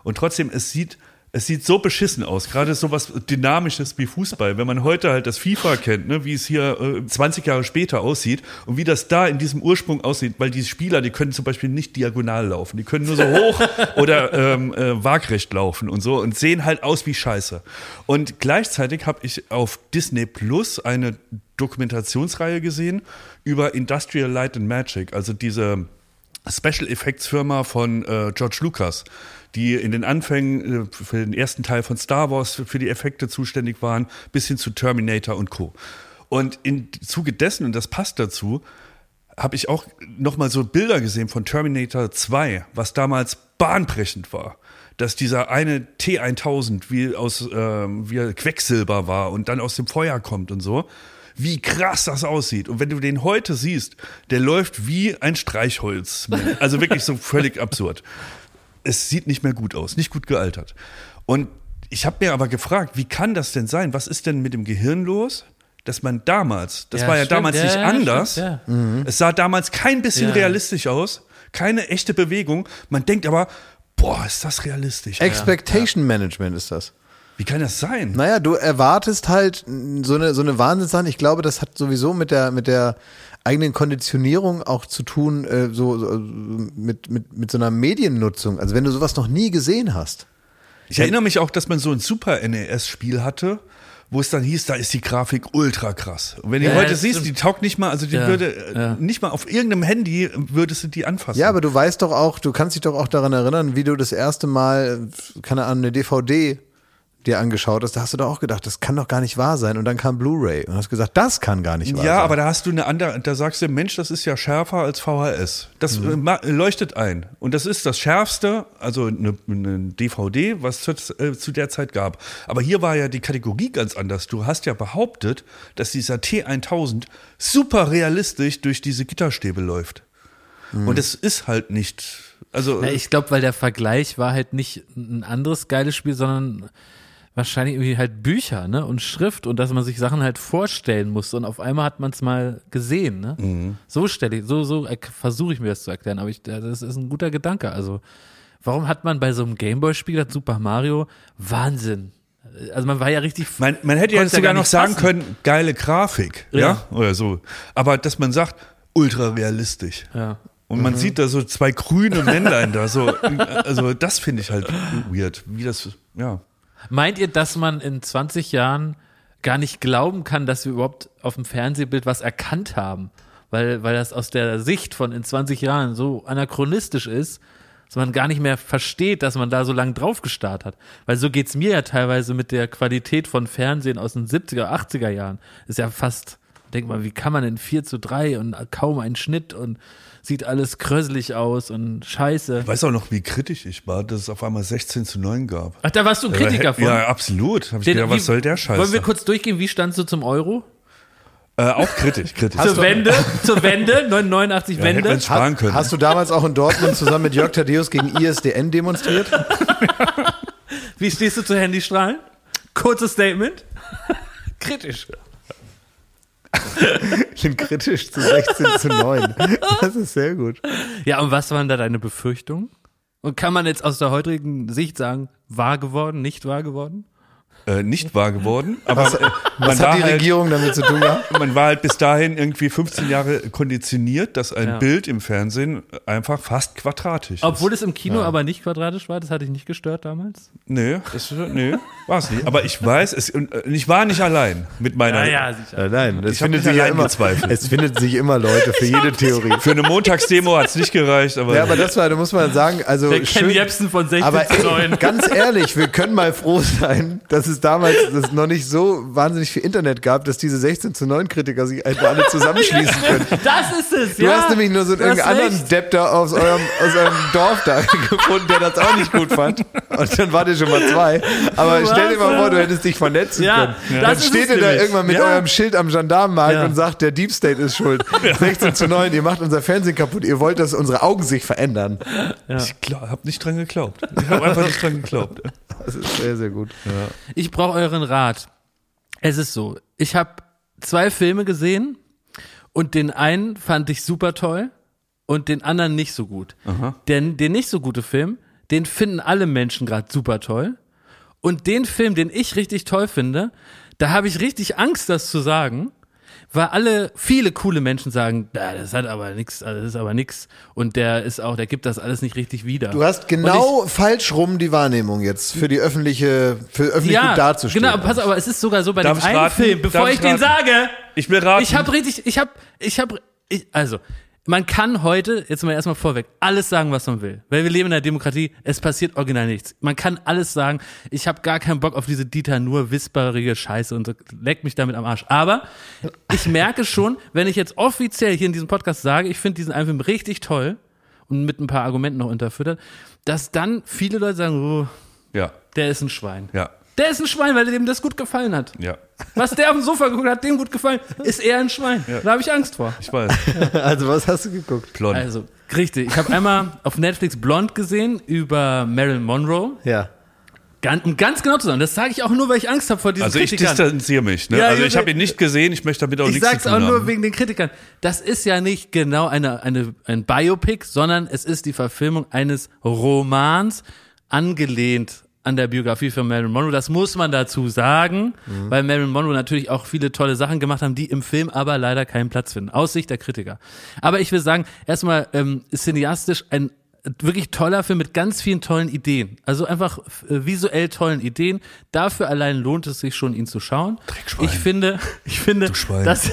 und trotzdem, es sieht, Es sieht so beschissen aus, gerade so was Dynamisches wie Fußball. Wenn man heute halt das FIFA kennt, ne, wie es hier äh, 20 Jahre später aussieht und wie das da in diesem Ursprung aussieht, weil die Spieler, die können zum Beispiel nicht diagonal laufen, die können nur so hoch oder ähm, äh, waagrecht laufen und so und sehen halt aus wie Scheiße. Und gleichzeitig habe ich auf Disney Plus eine Dokumentationsreihe gesehen über Industrial Light and Magic, also diese Special Effects Firma von äh, George Lucas, die in den Anfängen äh, für den ersten Teil von Star Wars für, für die Effekte zuständig waren, bis hin zu Terminator und Co. Und im Zuge dessen, und das passt dazu, habe ich auch nochmal so Bilder gesehen von Terminator 2, was damals bahnbrechend war. Dass dieser eine T1000 wie aus ähm, wie Quecksilber war und dann aus dem Feuer kommt und so. Wie krass das aussieht. Und wenn du den heute siehst, der läuft wie ein Streichholz. Also wirklich so völlig absurd. Es sieht nicht mehr gut aus, nicht gut gealtert. Und ich habe mir aber gefragt, wie kann das denn sein? Was ist denn mit dem Gehirn los? Dass man damals, das Ja, war ja stimmt, damals ja, nicht ja, anders, stimmt, es sah damals kein bisschen Ja. realistisch aus, keine echte Bewegung. Man denkt aber, boah, ist das realistisch? Expectation Management ist das. Wie kann das sein? Naja, du erwartest halt so eine, so eine Wahnsinnssache. Ich glaube, das hat sowieso mit der, mit der eigenen Konditionierung auch zu tun, äh, so, so mit, mit, mit so einer Mediennutzung. Also wenn du sowas noch nie gesehen hast. Ich erinnere mich auch, dass man so ein Super NES-Spiel hatte, wo es dann hieß, da ist die Grafik ultra krass. Und wenn du Ja, heute siehst, die taugt nicht mal, also die Ja, würde äh, ja. nicht mal auf irgendeinem Handy würdest du die anfassen. Ja, aber du weißt doch auch, du kannst dich doch auch daran erinnern, wie du das erste Mal, äh, keine Ahnung, eine DVD dir angeschaut hast, da hast du doch auch gedacht, das kann doch gar nicht wahr sein. Und dann kam Blu-ray und hast gesagt, das kann gar nicht wahr sein. Ja, aber da hast du eine andere, da sagst du, Mensch, das ist ja schärfer als VHS. Das Mhm. äh, leuchtet ein. Und das ist das Schärfste, also eine, eine DVD, was zu, äh, zu der Zeit gab. Aber hier war ja die Kategorie ganz anders. Du hast ja behauptet, dass dieser T1000 super realistisch durch diese Gitterstäbe läuft. Mhm. Und es ist halt nicht, also. Na, ich glaube, weil der Vergleich war halt nicht ein anderes geiles Spiel, sondern wahrscheinlich irgendwie halt Bücher, ne? Und Schrift und dass man sich Sachen halt vorstellen muss und auf einmal hat man es mal gesehen, ne? Mhm. So stelle ich, so, so versuche ich mir das zu erklären, aber ich, das ist ein guter Gedanke. Also, warum hat man bei so einem Gameboy-Spiel, das Super Mario, Wahnsinn? Also man war ja richtig. Man, man hätte ja jetzt sogar gar noch nicht sagen fassen. können, geile Grafik, ja. Ja. oder so. Aber dass man sagt, ultra realistisch. Ja. Und man sieht da so zwei grüne Männlein da, so, also das finde ich halt weird, wie das, ja. Meint ihr, dass man in 20 Jahren gar nicht glauben kann, dass wir überhaupt auf dem Fernsehbild was erkannt haben? Weil, weil das aus der Sicht von in 20 Jahren so anachronistisch ist, dass man gar nicht mehr versteht, dass man da so lange drauf gestarrt hat. Weil so geht's mir ja teilweise mit der Qualität von Fernsehen aus den 70er, 80er Jahren. Ist ja fast, denk mal, wie kann man in 4 zu 3 und kaum ein Schnitt und sieht alles kröselig aus und scheiße. Ich weiß auch noch, wie kritisch ich war, dass es auf einmal 16 zu 9 gab. Ach, da warst du ein Kritiker von. Ja, absolut. Hab ich Den- gedacht, wie- was soll der Scheiß? Wollen wir kurz durchgehen, wie standst du zum Euro? äh, auch kritisch, kritisch. zur Wende, zur Wende, 89 ja, Wende. sparen können. Hast du damals auch in Dortmund zusammen mit Jörg Thaddeus gegen ISDN demonstriert? Wie stehst du zu Handystrahlen? Kurzes Statement. Kritisch. Bin kritisch zu 16 zu 9. Das ist sehr gut. Ja, und was waren da deine Befürchtungen? Und kann man jetzt aus der heutigen Sicht sagen, wahr geworden, nicht wahr geworden? Äh, nicht wahr geworden, aber äh, man, Was hat die halt, Regierung damit zu tun gehabt? man war halt bis dahin irgendwie 15 Jahre konditioniert, dass ein Ja. Bild im Fernsehen einfach fast quadratisch Obwohl ist. es im Kino aber nicht quadratisch war, das hatte ich nicht gestört damals. Nee, das, nee, war es nicht. Aber ich weiß, es, äh, ich war nicht allein mit meiner sicher. Äh, nein, es Ich findet, sich ja immer, es findet sich immer Leute für jede Theorie. Für eine Montagsdemo hat es nicht gereicht, aber, Ja, aber das war, da muss man sagen, also Der Ken schön, Jebsen von 16 aber zu 9. ganz ehrlich, wir können mal froh sein, dass es damals das noch nicht so wahnsinnig viel Internet gab, dass diese 16 zu 9 Kritiker sich einfach alle zusammenschließen können. Das ist es, Du ja. hast nämlich nur so einen anderen. Depp da aus eurem, aus eurem Dorf da gefunden, der das auch nicht gut fand. Und dann wart ihr schon mal zwei. Aber Du stell dir mal vor, du hättest dich vernetzen Ja, können. ja. Dann steht es ihr da nämlich. irgendwann mit Ja. eurem Schild am Gendarmenmarkt Ja. und sagt, der Deep State ist schuld. 16 zu 9, ihr macht unser Fernsehen kaputt, ihr wollt, dass unsere Augen sich verändern. ich habe nicht dran geglaubt. Ich habe einfach nicht dran geglaubt. Das ist sehr, sehr gut. Ich brauche euren Rat. Es ist so, ich habe zwei Filme gesehen und den einen fand ich super toll und den anderen nicht so gut. Denn den nicht so gute Film, den finden alle Menschen gerade super toll Und den Film, den ich richtig toll finde, da habe ich richtig Angst, das zu sagen, weil alle, viele coole Menschen sagen, "Ja, das hat aber nix, also das ist aber nix. Und der ist auch, der gibt das alles nicht richtig wieder. Du hast genau falsch rum die Wahrnehmung jetzt für die öffentliche, für öffentlich ja, gut dazustehen. genau, pass auf, aber es ist sogar so bei Darf dem ich einen raten? Film, bevor Darf ich ich den sage, Ich will raten. ich habe richtig, ich habe, ich habe, ich, also, man kann heute, jetzt mal erstmal vorweg, alles sagen, was man will. Weil wir leben in einer Demokratie, es passiert original nichts. Man kann alles sagen. Ich habe gar keinen Bock auf diese Dieter nur wisperige Scheiße und so, leck mich damit am Arsch. Aber ich merke schon, wenn ich jetzt offiziell hier in diesem Podcast sage, ich finde diesen einen Film richtig toll und mit ein paar Argumenten noch unterfüttert, dass dann viele Leute sagen, oh, ja, der ist ein Schwein. ja, Der ist ein Schwein, weil dem das gut gefallen hat. ja. Was der auf dem Sofa geguckt hat, dem gut gefallen, ist er ein Schwein. Da habe ich Angst vor. Ich weiß. Also was hast du geguckt? Blond. Also, richtig. Ich habe einmal auf Netflix Blond gesehen über Marilyn Monroe. Ja. Ganz, um ganz genau zu sagen, das sage ich auch nur, weil ich Angst habe vor diesen Also ich Kritikern. distanziere mich. Ne? Ja, also ich habe ihn nicht gesehen, ich möchte damit auch Ich nichts sag's zu auch tun nur haben. wegen den Kritikern. Das ist ja nicht genau eine, eine, ein Biopic, sondern es ist die Verfilmung eines Romans, angelehnt an der Biografie von Marilyn Monroe. Das muss man dazu sagen, Mhm. weil Marilyn Monroe natürlich auch viele tolle Sachen gemacht haben, die im Film aber leider keinen Platz finden, aus Sicht der Kritiker. Aber ich will sagen, erstmal ähm, cineastisch ein wirklich toller Film mit ganz vielen tollen Ideen. Also einfach äh, visuell tollen Ideen. Dafür allein lohnt es sich schon, ihn zu schauen. Ich finde, ich finde, dass,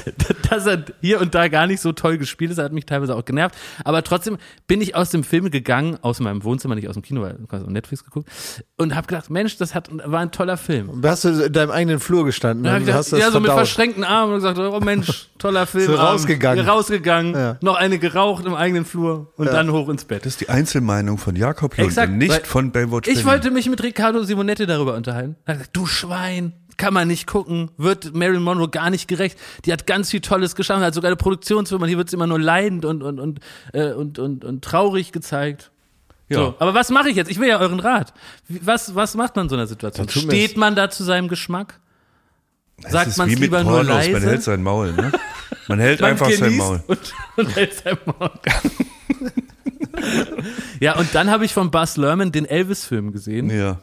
dass er hier und da gar nicht so toll gespielt ist. Er hat mich teilweise auch genervt. Aber trotzdem bin ich aus dem Film gegangen, aus meinem Wohnzimmer, nicht aus dem Kino, weil ich habe auf Netflix geguckt, und habe gedacht, Mensch, das hat, war ein toller Film. Hast du in deinem eigenen Flur gestanden? Ich hast gedacht, das ja, so mit verdaut? verschränkten Armen und gesagt, oh Mensch, toller Film. So rausgegangen. Rausgegangen, Ja. noch eine geraucht im eigenen Flur und dann hoch ins Bett. Das ist die Einzelmeinung von Jakob Lund Exakt, und nicht von Baywatch Ich Berlin. wollte mich mit Riccardo Simonetti darüber unterhalten. Er hat gesagt, du Schwein, kann man nicht gucken, wird Marilyn Monroe gar nicht gerecht. Die hat ganz viel Tolles geschaffen, hat sogar eine Produktionsfirma, hier wird sie immer nur leidend und, und, und, äh, und, und, und traurig gezeigt. Ja. So, aber was mache ich jetzt? Ich will ja euren Rat. Was, was macht man in so einer Situation? Steht man da zu seinem Geschmack? Sagt man es lieber nur Pornos, leise? Man hält sein Maul, ne? Man hält Man einfach sein Maul. Und, und hält sein Maul. ja, und dann habe ich von Buzz Lerman den Elvis-Film gesehen. Ja.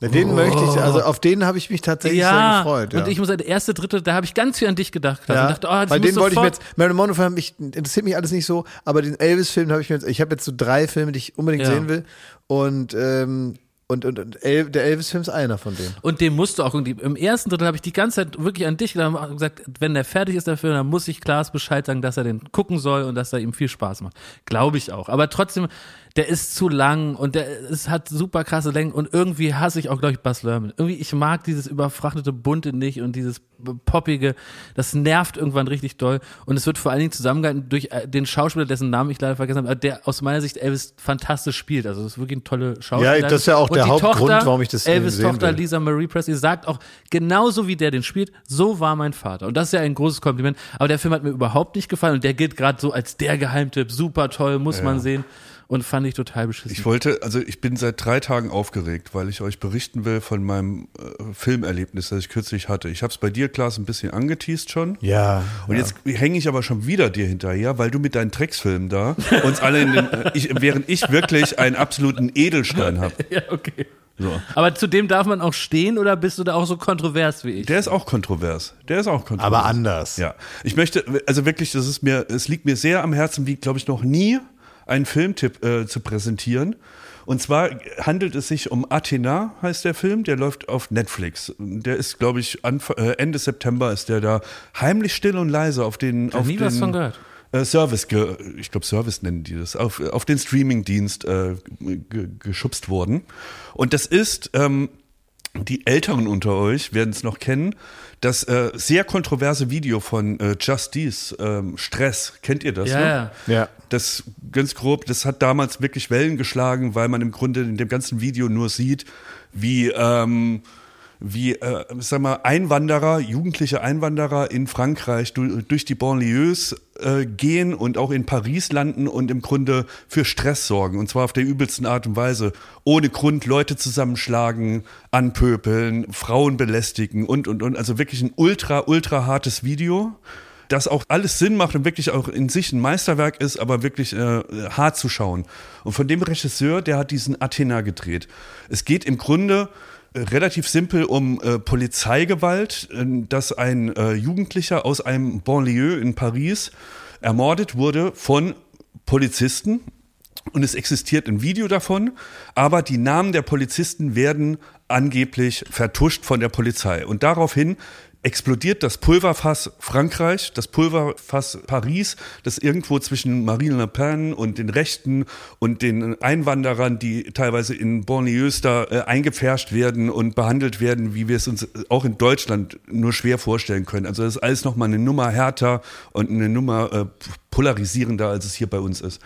Ja, Den möchte ich, also auf den habe ich mich tatsächlich sehr gefreut. Ja. und ich muss sagen, der erste, dritte, da habe ich ganz viel an dich gedacht. ja. Und dachte, oh, das Bei denen wollte ich mir jetzt, Marilyn Monroe mich interessiert mich alles nicht so, aber den Elvis-Film habe ich mir jetzt, ich habe jetzt so drei Filme, die ich unbedingt Ja. sehen will und, ähm, und, und, und El, der Elvis-Film ist einer von denen. Und den musst du auch irgendwie. Im ersten Drittel habe ich die ganze Zeit wirklich an dich gedacht und gesagt, wenn der fertig ist, der Film, dann muss ich Klaas Bescheid sagen, dass er den gucken soll und dass er ihm viel Spaß macht. Glaube ich auch. Aber trotzdem, der ist zu lang und der es hat super krasse Längen und irgendwie hasse ich auch, glaube ich, Buzz Lerman. Irgendwie, ich mag dieses überfrachtete Bunte nicht und dieses poppige, das nervt irgendwann richtig doll. Und es wird vor allen Dingen zusammengehalten durch äh, den Schauspieler, dessen Namen ich leider vergessen habe, der aus meiner Sicht Elvis fantastisch spielt. Also, das ist wirklich ein tolle Schauspieler. Ja, das ist ja auch Und der Hauptgrund, Tochter, warum ich das Elvis sehen Tochter will. Lisa Marie Presley sagt auch, genauso wie der den spielt, so war mein Vater. Und das ist ja ein großes Kompliment. Aber der Film hat mir überhaupt nicht gefallen und der gilt gerade so als der Geheimtipp. Super toll, muss man sehen. Und fand ich total beschissen. Ich wollte, also ich bin seit drei Tagen aufgeregt, weil ich euch berichten will von meinem äh, Filmerlebnis, das ich kürzlich hatte. Ich habe es bei dir, Klaas, ein bisschen angeteased schon. Ja. Und jetzt hänge ich aber schon wieder dir hinterher, weil du mit deinen Drecksfilmen da uns alle in den, ich, während ich wirklich einen absoluten Edelstein habe. ja, okay. So. Aber zu dem darf man auch stehen oder bist du da auch so kontrovers wie ich? Der ist auch kontrovers. Der ist auch kontrovers. Aber anders. Ja. Ich möchte, also wirklich, das ist mir, es liegt mir sehr am Herzen, wie, glaube ich, noch nie einen Filmtipp äh, zu präsentieren. Und zwar handelt es sich um Athena, heißt der Film, der läuft auf Netflix. Der ist, glaube ich, Anf äh, Ende September ist der da heimlich still und leise auf den, auf nie den was von gehört. Äh, Service, ge, ich glaube Service nennen die das, auf, auf den Streamingdienst äh, ge, geschubst worden. Und das ist, ähm, die Älteren unter euch werden es noch kennen, das äh, sehr kontroverse Video von äh, Justice, ähm, Stress, kennt ihr das? Ja, ne? ja. Ja. Das ganz grob, das hat damals wirklich Wellen geschlagen, weil man im Grunde in dem ganzen Video nur sieht, wie ähm, wie, äh, sag mal, Einwanderer, jugendliche Einwanderer in Frankreich du, durch die Banlieues äh, gehen und auch in Paris landen und im Grunde für Stress sorgen. Und zwar auf der übelsten Art und Weise. Ohne Grund Leute zusammenschlagen, anpöpeln, Frauen belästigen und, und, und. Also wirklich ein ultra, ultra hartes Video das auch alles Sinn macht und wirklich auch in sich ein Meisterwerk ist, aber wirklich äh, hart zu schauen. Und von dem Regisseur, der hat diesen Athena gedreht. Es geht im Grunde relativ simpel um äh, Polizeigewalt, äh, dass ein äh, Jugendlicher aus einem Banlieue in Paris ermordet wurde von Polizisten. Und es existiert ein Video davon, aber die Namen der Polizisten werden angeblich vertuscht von der Polizei. Und daraufhin explodiert das Pulverfass Frankreich, das Pulverfass Paris, das irgendwo zwischen Marine Le Pen und den Rechten und den Einwanderern, die teilweise in Banlieues da äh, eingepfercht werden und behandelt werden, wie wir es uns auch in Deutschland nur schwer vorstellen können. Also das ist alles nochmal eine Nummer härter und eine Nummer äh, polarisierender, als es hier bei uns ist.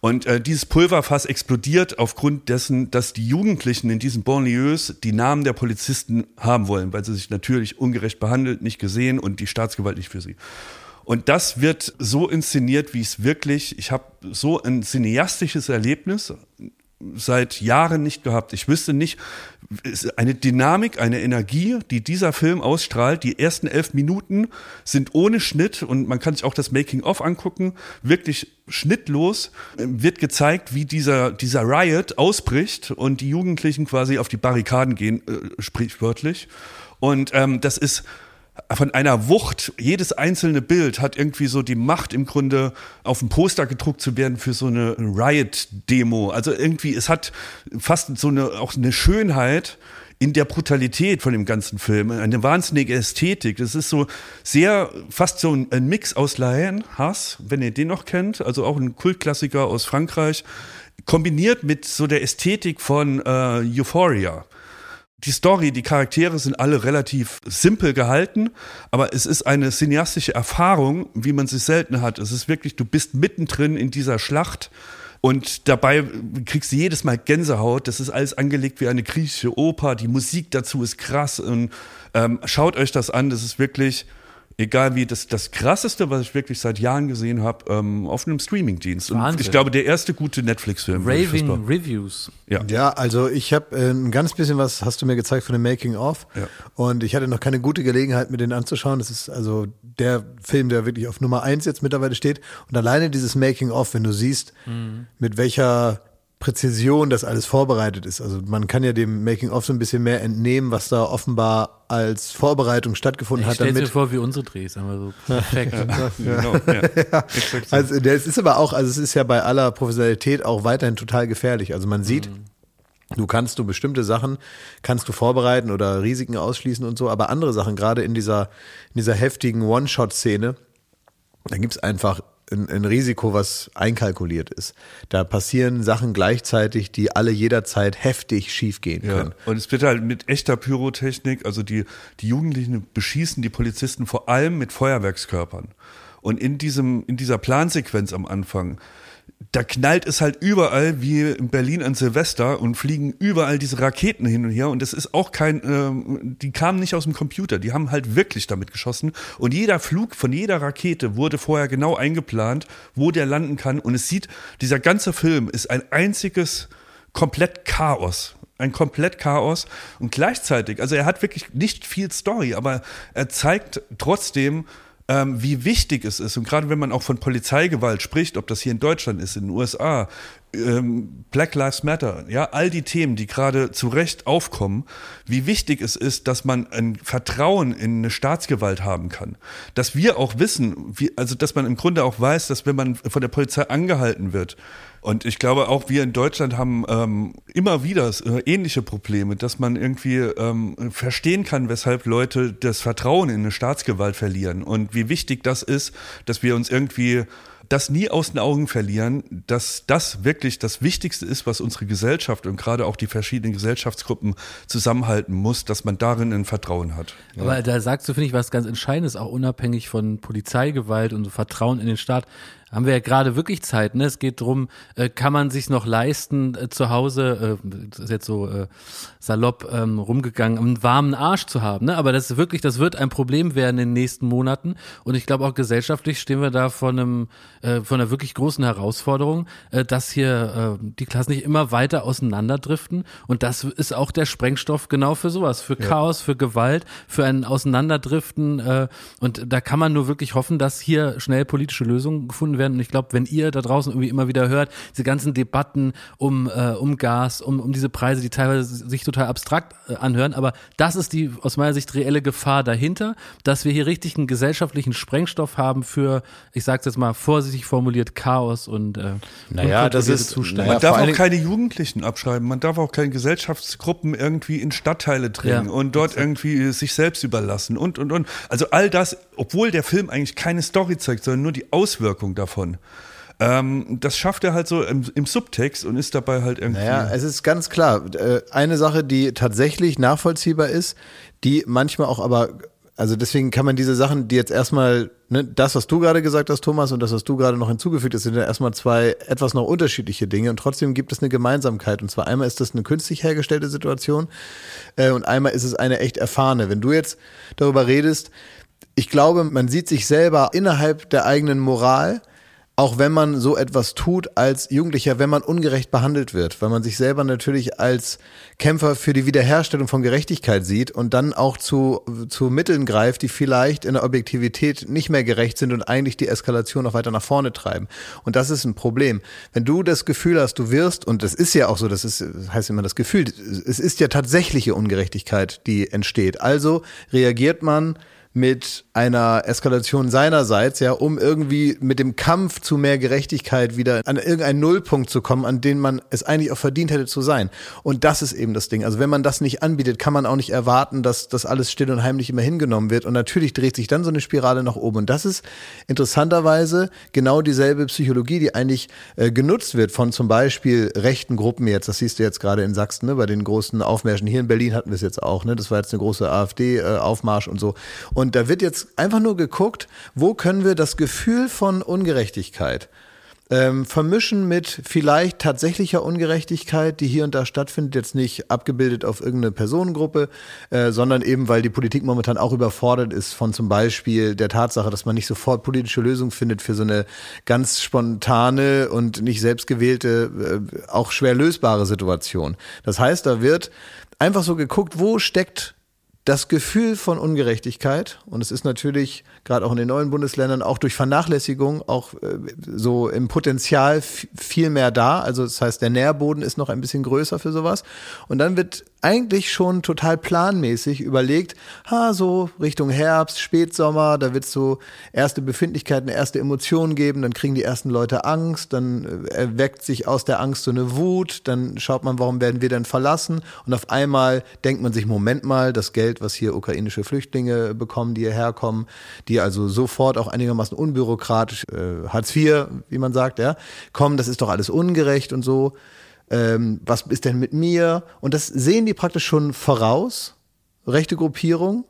Und äh, dieses Pulverfass explodiert aufgrund dessen, dass die Jugendlichen in diesen Banlieues die Namen der Polizisten haben wollen, weil sie sich natürlich ungerecht behandelt, nicht gesehen und die Staatsgewalt nicht für sie. Und das wird so inszeniert, wie es wirklich, ich habe so ein cineastisches Erlebnis seit Jahren nicht gehabt. Ich wüsste nicht, eine Dynamik, eine Energie, die dieser Film ausstrahlt. Die ersten elf Minuten sind ohne Schnitt und man kann sich auch das Making-of angucken, wirklich schnittlos wird gezeigt, wie dieser, dieser Riot ausbricht und die Jugendlichen quasi auf die Barrikaden gehen, äh, sprichwörtlich. Und ähm, das ist von einer Wucht. Jedes einzelne Bild hat irgendwie so die Macht im Grunde auf ein Poster gedruckt zu werden für so eine Riot-Demo. Also irgendwie, es hat fast so eine, auch eine Schönheit in der Brutalität von dem ganzen Film, eine wahnsinnige Ästhetik. Das ist so sehr, fast so ein Mix aus Lahain, Hass, wenn ihr den noch kennt, also auch ein Kultklassiker aus Frankreich, kombiniert mit so der Ästhetik von äh, Euphoria die Story, die Charaktere sind alle relativ simpel gehalten, aber es ist eine cineastische Erfahrung, wie man sie selten hat. Es ist wirklich, du bist mittendrin in dieser Schlacht und dabei kriegst du jedes Mal Gänsehaut. Das ist alles angelegt wie eine griechische Oper. Die Musik dazu ist krass und ähm, schaut euch das an. Das ist wirklich egal wie, das, das krasseste, was ich wirklich seit Jahren gesehen habe, ähm, auf einem Streamingdienst. Und ich glaube, der erste gute Netflix-Film. Raving Reviews. Ja. ja, also ich habe äh, ein ganz bisschen was, hast du mir gezeigt von dem Making-of. Ja. Und ich hatte noch keine gute Gelegenheit, mir den anzuschauen. Das ist also der Film, der wirklich auf Nummer eins jetzt mittlerweile steht. Und alleine dieses Making-of, wenn du siehst, mhm. mit welcher Präzision das alles vorbereitet ist. Also man kann ja dem Making-of so ein bisschen mehr entnehmen, was da offenbar als Vorbereitung stattgefunden ich hat. Stell dir vor, wie unsere Drehs, aber so perfekt. ja, genau, ja. Also es ist aber auch, also es ist ja bei aller Professionalität auch weiterhin total gefährlich. Also man sieht, mhm. Du kannst du bestimmte Sachen kannst du vorbereiten oder Risiken ausschließen und so, aber andere Sachen, gerade in dieser, in dieser heftigen One-Shot-Szene, da gibt's einfach ein, ein Risiko, was einkalkuliert ist. Da passieren Sachen gleichzeitig, die alle jederzeit heftig schiefgehen können. Ja. Und es wird halt mit echter Pyrotechnik, also die, die Jugendlichen beschießen die Polizisten vor allem mit Feuerwerkskörpern. Und in diesem, in dieser Plansequenz am Anfang, da knallt es halt überall wie in Berlin an Silvester und fliegen überall diese Raketen hin und her. Und das ist auch kein, äh, die kamen nicht aus dem Computer, die haben halt wirklich damit geschossen. Und jeder Flug von jeder Rakete wurde vorher genau eingeplant, wo der landen kann. Und es sieht, dieser ganze Film ist ein einziges komplett Chaos. Ein komplett Chaos. Und gleichzeitig, also er hat wirklich nicht viel Story, aber er zeigt trotzdem, ähm, wie wichtig es ist. Und gerade wenn man auch von Polizeigewalt spricht, ob das hier in Deutschland ist, in den USA, ähm, Black Lives Matter, ja, all die Themen, die gerade zu Recht aufkommen, wie wichtig es ist, dass man ein Vertrauen in eine Staatsgewalt haben kann. Dass wir auch wissen, wie, also dass man im Grunde auch weiß, dass wenn man von der Polizei angehalten wird, und ich glaube, auch wir in Deutschland haben ähm, immer wieder äh, ähnliche Probleme, dass man irgendwie ähm, verstehen kann, weshalb Leute das Vertrauen in eine Staatsgewalt verlieren und wie wichtig das ist, dass wir uns irgendwie das nie aus den Augen verlieren, dass das wirklich das Wichtigste ist, was unsere Gesellschaft und gerade auch die verschiedenen Gesellschaftsgruppen zusammenhalten muss, dass man darin ein Vertrauen hat. Aber ja. da sagst du, finde ich, was ganz Entscheidendes, auch unabhängig von Polizeigewalt und Vertrauen in den Staat haben wir ja gerade wirklich Zeit. Ne? Es geht drum, äh, kann man sich noch leisten, äh, zu Hause, äh, das ist jetzt so äh, salopp ähm, rumgegangen, einen warmen Arsch zu haben. Ne? Aber das ist wirklich, das wird ein Problem werden in den nächsten Monaten. Und ich glaube auch gesellschaftlich stehen wir da vor einem, äh, vor einer wirklich großen Herausforderung, äh, dass hier äh, die Klassen nicht immer weiter auseinanderdriften. Und das ist auch der Sprengstoff genau für sowas, für ja. Chaos, für Gewalt, für ein Auseinanderdriften. Äh, und da kann man nur wirklich hoffen, dass hier schnell politische Lösungen gefunden werden werden. Und ich glaube, wenn ihr da draußen irgendwie immer wieder hört, diese ganzen Debatten um, äh, um Gas, um, um diese Preise, die teilweise sich total abstrakt äh, anhören, aber das ist die aus meiner Sicht reelle Gefahr dahinter, dass wir hier richtig einen gesellschaftlichen Sprengstoff haben für, ich sag's jetzt mal vorsichtig formuliert, Chaos und äh, Naja, das ist- Zustände. Man darf auch keine Jugendlichen abschreiben, man darf auch keine Gesellschaftsgruppen irgendwie in Stadtteile drängen Ja, und dort irgendwie sich selbst überlassen und, und, und. Also all das, obwohl der Film eigentlich keine Story zeigt, sondern nur die Auswirkung davon. Ähm, das schafft er halt so im, im Subtext und ist dabei halt irgendwie. Naja, es ist ganz klar. äh, Eine Sache, die tatsächlich nachvollziehbar ist, die manchmal auch aber, also deswegen kann man diese Sachen, die jetzt erstmal, ne, das, was du gerade gesagt hast, Thomas, und das, was du gerade noch hinzugefügt hast, sind ja erstmal zwei etwas noch unterschiedliche Dinge und trotzdem gibt es eine Gemeinsamkeit. Und zwar einmal ist das eine künstlich hergestellte Situation äh, und einmal ist es eine echt erfahrene. Wenn du jetzt darüber redest, ich glaube, man sieht sich selber innerhalb der eigenen Moral, auch wenn man so etwas tut als Jugendlicher, wenn man ungerecht behandelt wird, weil man sich selber natürlich als Kämpfer für die Wiederherstellung von Gerechtigkeit sieht und dann auch zu, zu Mitteln greift, die vielleicht in der Objektivität nicht mehr gerecht sind und eigentlich die Eskalation noch weiter nach vorne treiben. Und das ist ein Problem. Wenn du das Gefühl hast, du wirst, und das ist ja auch so, das ist, das heißt immer das Gefühl, es ist ja tatsächliche Ungerechtigkeit, die entsteht. Also reagiert man mit einer Eskalation seinerseits, ja, um irgendwie mit dem Kampf zu mehr Gerechtigkeit wieder an irgendeinen Nullpunkt zu kommen, an den man es eigentlich auch verdient hätte zu sein. Und das ist eben das Ding. Also wenn man das nicht anbietet, kann man auch nicht erwarten, dass das alles still und heimlich immer hingenommen wird. Und natürlich dreht sich dann so eine Spirale nach oben. Und das ist interessanterweise genau dieselbe Psychologie, die eigentlich äh, genutzt wird von zum Beispiel rechten Gruppen jetzt. Das siehst du jetzt gerade in Sachsen, ne, bei den großen Aufmärschen. Hier in Berlin hatten wir es jetzt auch. Ne? Das war jetzt eine große AfD-Aufmarsch und so. Und da wird jetzt einfach nur geguckt, wo können wir das Gefühl von Ungerechtigkeit ähm, vermischen mit vielleicht tatsächlicher Ungerechtigkeit, die hier und da stattfindet, jetzt nicht abgebildet auf irgendeine Personengruppe, äh, sondern eben, weil die Politik momentan auch überfordert ist von zum Beispiel der Tatsache, dass man nicht sofort politische Lösungen findet für so eine ganz spontane und nicht selbstgewählte, äh, auch schwer lösbare Situation. Das heißt, da wird einfach so geguckt, wo steckt das Gefühl von Ungerechtigkeit, und es ist natürlich gerade auch in den neuen Bundesländern auch durch Vernachlässigung auch äh, so im Potenzial viel mehr da. Also das heißt, der Nährboden ist noch ein bisschen größer für sowas. Und dann wird eigentlich schon total planmäßig überlegt, ha, so Richtung Herbst, Spätsommer, da wird so erste Befindlichkeiten, erste Emotionen geben, dann kriegen die ersten Leute Angst, dann äh, erweckt sich aus der Angst so eine Wut, dann schaut man, warum werden wir denn verlassen? Und auf einmal denkt man sich, Moment mal, das Geld, was hier ukrainische Flüchtlinge bekommen, die hierher kommen, die also sofort auch einigermaßen unbürokratisch, äh, Hartz IV, wie man sagt, ja, kommen, das ist doch alles ungerecht und so. Ähm, was ist denn mit mir? Und das sehen die praktisch schon voraus, rechte Gruppierung,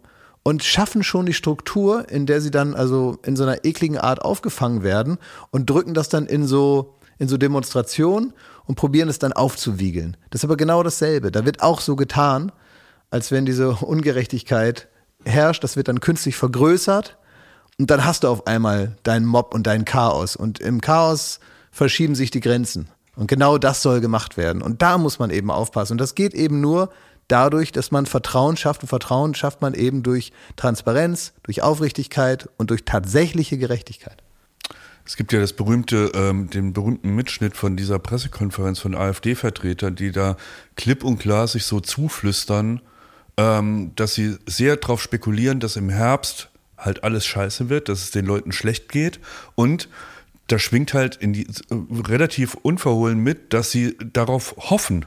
und schaffen schon die Struktur, in der sie dann also in so einer ekligen Art aufgefangen werden und drücken das dann in so, in so Demonstrationen und probieren es dann aufzuwiegeln. Das ist aber genau dasselbe. Da wird auch so getan, als wenn diese Ungerechtigkeit herrscht. Das wird dann künstlich vergrößert und dann hast du auf einmal deinen Mob und dein Chaos. Und im Chaos verschieben sich die Grenzen. Und genau das soll gemacht werden. Und da muss man eben aufpassen. Und das geht eben nur dadurch, dass man Vertrauen schafft. Und Vertrauen schafft man eben durch Transparenz, durch Aufrichtigkeit und durch tatsächliche Gerechtigkeit. Es gibt ja das berühmte, ähm, den berühmten Mitschnitt von dieser Pressekonferenz von AfD-Vertretern, die da klipp und klar sich so zuflüstern, ähm, dass sie sehr darauf spekulieren, dass im Herbst halt alles scheiße wird, dass es den Leuten schlecht geht und da schwingt halt in die relativ unverhohlen mit, dass sie darauf hoffen,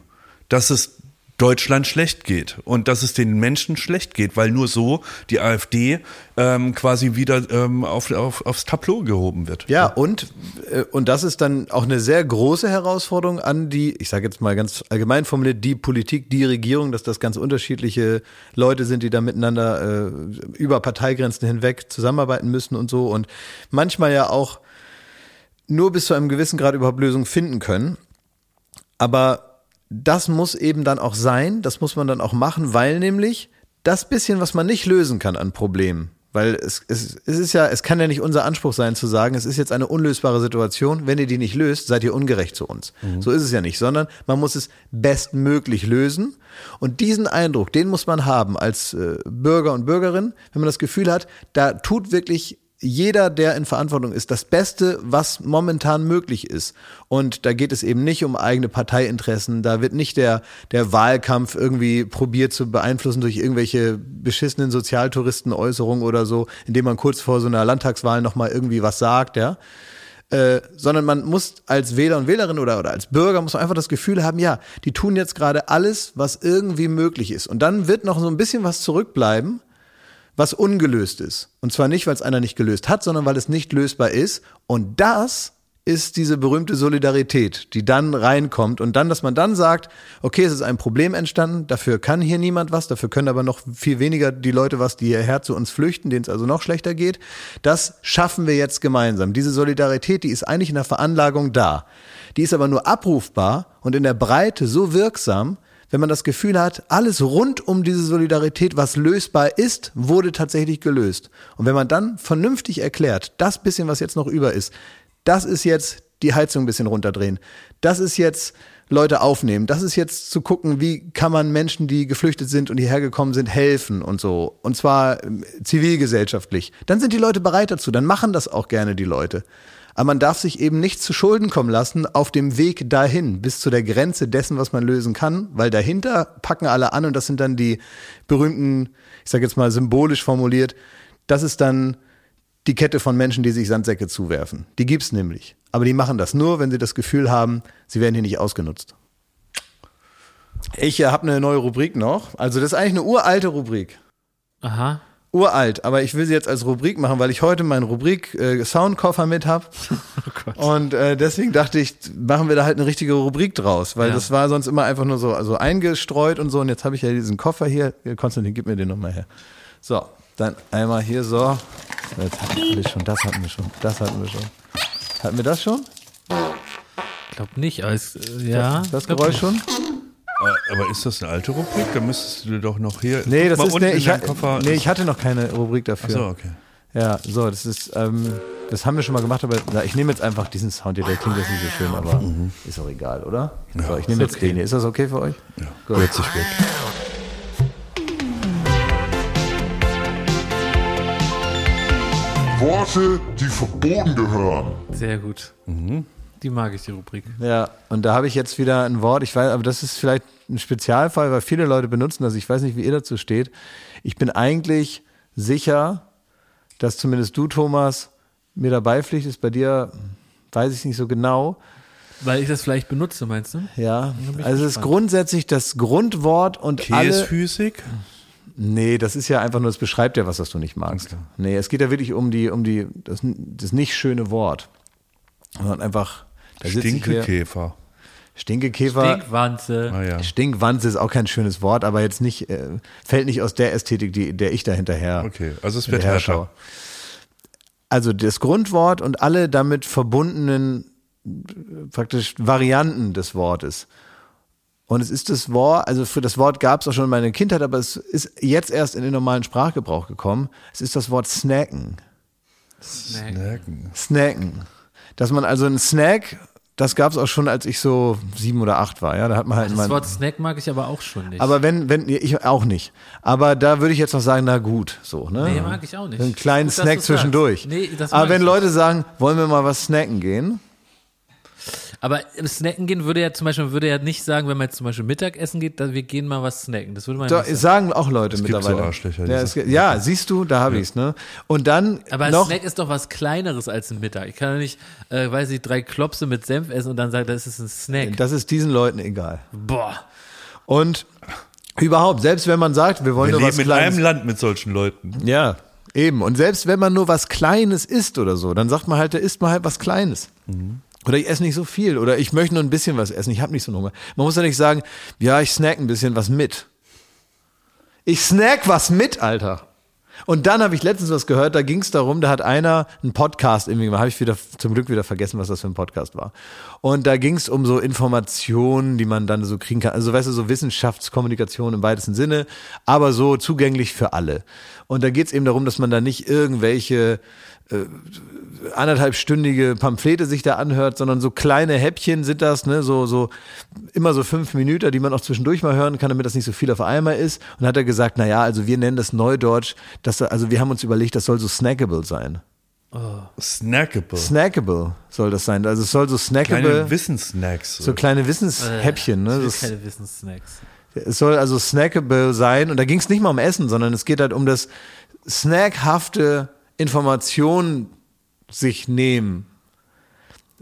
dass es Deutschland schlecht geht und dass es den Menschen schlecht geht, weil nur so die AfD ähm, quasi wieder ähm, auf, auf, aufs Tableau gehoben wird. Ja, und, äh, und das ist dann auch eine sehr große Herausforderung an die, ich sage jetzt mal ganz allgemein formuliert, die Politik, die Regierung, dass das ganz unterschiedliche Leute sind, die da miteinander äh, über Parteigrenzen hinweg zusammenarbeiten müssen und so und manchmal ja auch nur bis zu einem gewissen Grad überhaupt Lösungen finden können. Aber das muss eben dann auch sein, das muss man dann auch machen, weil nämlich das bisschen, was man nicht lösen kann an Problemen, weil es, es, es ist ja, es kann ja nicht unser Anspruch sein zu sagen, es ist jetzt eine unlösbare Situation, wenn ihr die nicht löst, seid ihr ungerecht zu uns. So ist es ja nicht, sondern man muss es bestmöglich lösen. Und diesen Eindruck, den muss man haben als äh, Bürger und Bürgerin, wenn man das Gefühl hat, da tut wirklich jeder, der in Verantwortung ist, das Beste, was momentan möglich ist. Und da geht es eben nicht um eigene Parteiinteressen. Da wird nicht der, der Wahlkampf irgendwie probiert zu beeinflussen durch irgendwelche beschissenen Sozialtouristenäußerungen oder so, indem man kurz vor so einer Landtagswahl nochmal irgendwie was sagt, ja. Äh, sondern man muss als Wähler und Wählerin oder, oder als Bürger muss man einfach das Gefühl haben, ja, die tun jetzt gerade alles, was irgendwie möglich ist. Und dann wird noch so ein bisschen was zurückbleiben, was ungelöst ist. Und zwar nicht, weil es einer nicht gelöst hat, sondern weil es nicht lösbar ist. Und das ist diese berühmte Solidarität, die dann reinkommt und dann, dass man dann sagt, okay, es ist ein Problem entstanden, dafür kann hier niemand was, dafür können aber noch viel weniger die Leute was, die hierher zu uns flüchten, denen es also noch schlechter geht. Das schaffen wir jetzt gemeinsam. Diese Solidarität, die ist eigentlich in der Veranlagung da. Die ist aber nur abrufbar und in der Breite so wirksam, wenn man das Gefühl hat, alles rund um diese Solidarität, was lösbar ist, wurde tatsächlich gelöst. Und wenn man dann vernünftig erklärt, das bisschen, was jetzt noch über ist, das ist jetzt die Heizung ein bisschen runterdrehen. Das ist jetzt Leute aufnehmen. Das ist jetzt zu gucken, wie kann man Menschen, die geflüchtet sind und hierher gekommen sind, helfen und so. Und zwar ähm, zivilgesellschaftlich. Dann sind die Leute bereit dazu. Dann machen das auch gerne die Leute. Aber man darf sich eben nicht zu Schulden kommen lassen auf dem Weg dahin, bis zu der Grenze dessen, was man lösen kann, weil dahinter packen alle an und das sind dann die berühmten, ich sage jetzt mal symbolisch formuliert, das ist dann die Kette von Menschen, die sich Sandsäcke zuwerfen. Die gibt's nämlich. Aber die machen das nur, wenn sie das Gefühl haben, sie werden hier nicht ausgenutzt. Ich äh, habe eine neue Rubrik noch. Also das ist eigentlich eine uralte Rubrik. Aha. Uralt, aber ich will sie jetzt als Rubrik machen, weil ich heute meinen Rubrik äh, Soundkoffer mit habe. Oh Und äh, deswegen dachte ich, machen wir da halt eine richtige Rubrik draus, weil Ja. das war sonst immer einfach nur so also eingestreut und so. Und jetzt habe ich ja diesen Koffer hier. Hier, Konstantin, gib mir den nochmal her. So, dann einmal hier so. Jetzt hatten wir schon, das hatten wir schon, das hatten wir schon. Hatten wir das schon? Ich glaube nicht, aber es, äh, ja. Das glaub Geräusch schon? Äh, Aber ist das eine alte Rubrik? Da müsstest du doch noch hier. Nee, das ist unten nee, in ich, ha- Koffer. nee, ich hatte noch keine Rubrik dafür. Achso, okay. Ja, so, das ist, ähm, das haben wir schon mal gemacht, aber na, ich nehme jetzt einfach diesen Sound hier, der klingt jetzt nicht so schön, aber ist auch egal, oder? so, ich nehme jetzt den hier. Ist das okay für euch? Ja, Gut. hört sich weg. Worte, die verboten gehören. Sehr gut. Die mag ich, die Rubrik. Ja, und da habe ich jetzt wieder ein Wort, ich weiß, aber das ist vielleicht ein Spezialfall, weil viele Leute benutzen das. Ich weiß nicht, wie ihr dazu steht. Ich bin eigentlich sicher, dass zumindest du, Thomas, mir dabei pflichtest. Bei dir weiß ich nicht so genau. Weil ich das vielleicht benutze, meinst du? Ja, also es ist grundsätzlich das Grundwort und alle. Käsphysik? Nee, das ist ja einfach nur, es beschreibt ja was, was du nicht magst. Nee, es geht ja wirklich um die, um die, das, das nicht schöne Wort. Sondern einfach, da. Stinkekäfer. Stinkekäfer. Stinkwanze. Ah ja. Stinkwanze ist auch kein schönes Wort, aber jetzt nicht, äh, fällt nicht aus der Ästhetik, die, der ich da hinterher. Okay, also es wird schaue. Also das Grundwort und alle damit verbundenen praktisch Varianten des Wortes. Und es ist das Wort, also für das Wort gab es auch schon in meiner Kindheit, aber es ist jetzt erst in den normalen Sprachgebrauch gekommen. Es ist das Wort snacken. Snacken. Snacken. Dass man also einen Snack, das gab es auch schon, als ich so sieben oder acht war. Ja, da hat man halt Das mal. Wort Snack mag ich aber auch schon nicht. Aber wenn, wenn, ich auch nicht. Aber da würde ich jetzt noch sagen, na gut, so, ne? Nee, mag ich auch nicht. Einen kleinen Gut, Snack zwischendurch. Nee, das Aber wenn Leute sagen, wollen wir mal was snacken gehen? Aber im Snacken gehen würde ja zum Beispiel, man würde ja nicht sagen, wenn man jetzt zum Beispiel Mittagessen geht, dann wir gehen mal was snacken. Das würde man Da nicht sagen. sagen auch Leute gibt mittlerweile. so Arschlöcher, die ja, es, ja, siehst du, da habe ich's, ne? Und dann Aber ein noch, Snack ist doch was Kleineres als ein Mittag. Ich kann doch nicht, äh, weiß ich, drei Klopse mit Senf essen und dann sagen, das ist ein Snack. das ist diesen Leuten egal. Boah. Und überhaupt, selbst wenn man sagt, wir wollen Wir nur was leben in Kleines. einem Land mit solchen Leuten. Ja, eben. Und selbst wenn man nur was Kleines isst oder so, dann sagt man halt, da isst man halt was Kleines. Oder ich esse nicht so viel. Oder ich möchte nur ein bisschen was essen. Ich habe nicht so einen Hunger. Man muss ja nicht sagen, ja, ich snack ein bisschen was mit. Ich snack was mit, Alter. Und dann habe ich letztens was gehört, da ging es darum, da hat einer einen Podcast irgendwie gemacht, habe ich wieder zum Glück wieder vergessen, was das für ein Podcast war. Und da ging es um so Informationen, die man dann so kriegen kann. Also weißt du, so Wissenschaftskommunikation im weitesten Sinne, aber so zugänglich für alle. Und da geht es eben darum, dass man da nicht irgendwelche anderthalbstündige Pamphlete sich da anhört, sondern so kleine Häppchen sind das, ne, so, so, immer so fünf Minuten, die man auch zwischendurch mal hören kann, damit das nicht so viel auf einmal ist. Und hat er gesagt, na ja, also wir nennen das Neudeutsch, dass, also wir haben uns überlegt, das soll so snackable sein. Snackable. Snackable soll das sein. Also es soll so snackable, Kleine Wissenssnacks. so kleine Wissenshäppchen. Ne? will Das, keine Wissenssnacks. es soll also snackable sein. Und da ging es nicht mal um Essen, sondern es geht halt um das snackhafte Informationen sich nehmen.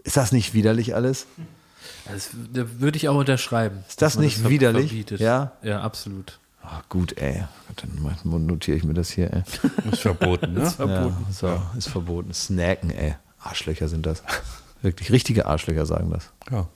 Ist das nicht widerlich alles? Das, da würde ich auch unterschreiben. Ist das nicht ver- widerlich? verbietet. Ja? Ja, absolut. Ah, gut, ey. Dann notiere ich mir das hier, ey. ist verboten, ne? Ja, so, ist verboten. Snacken, ey. Arschlöcher sind das. Wirklich, richtige Arschlöcher sagen das. Ja.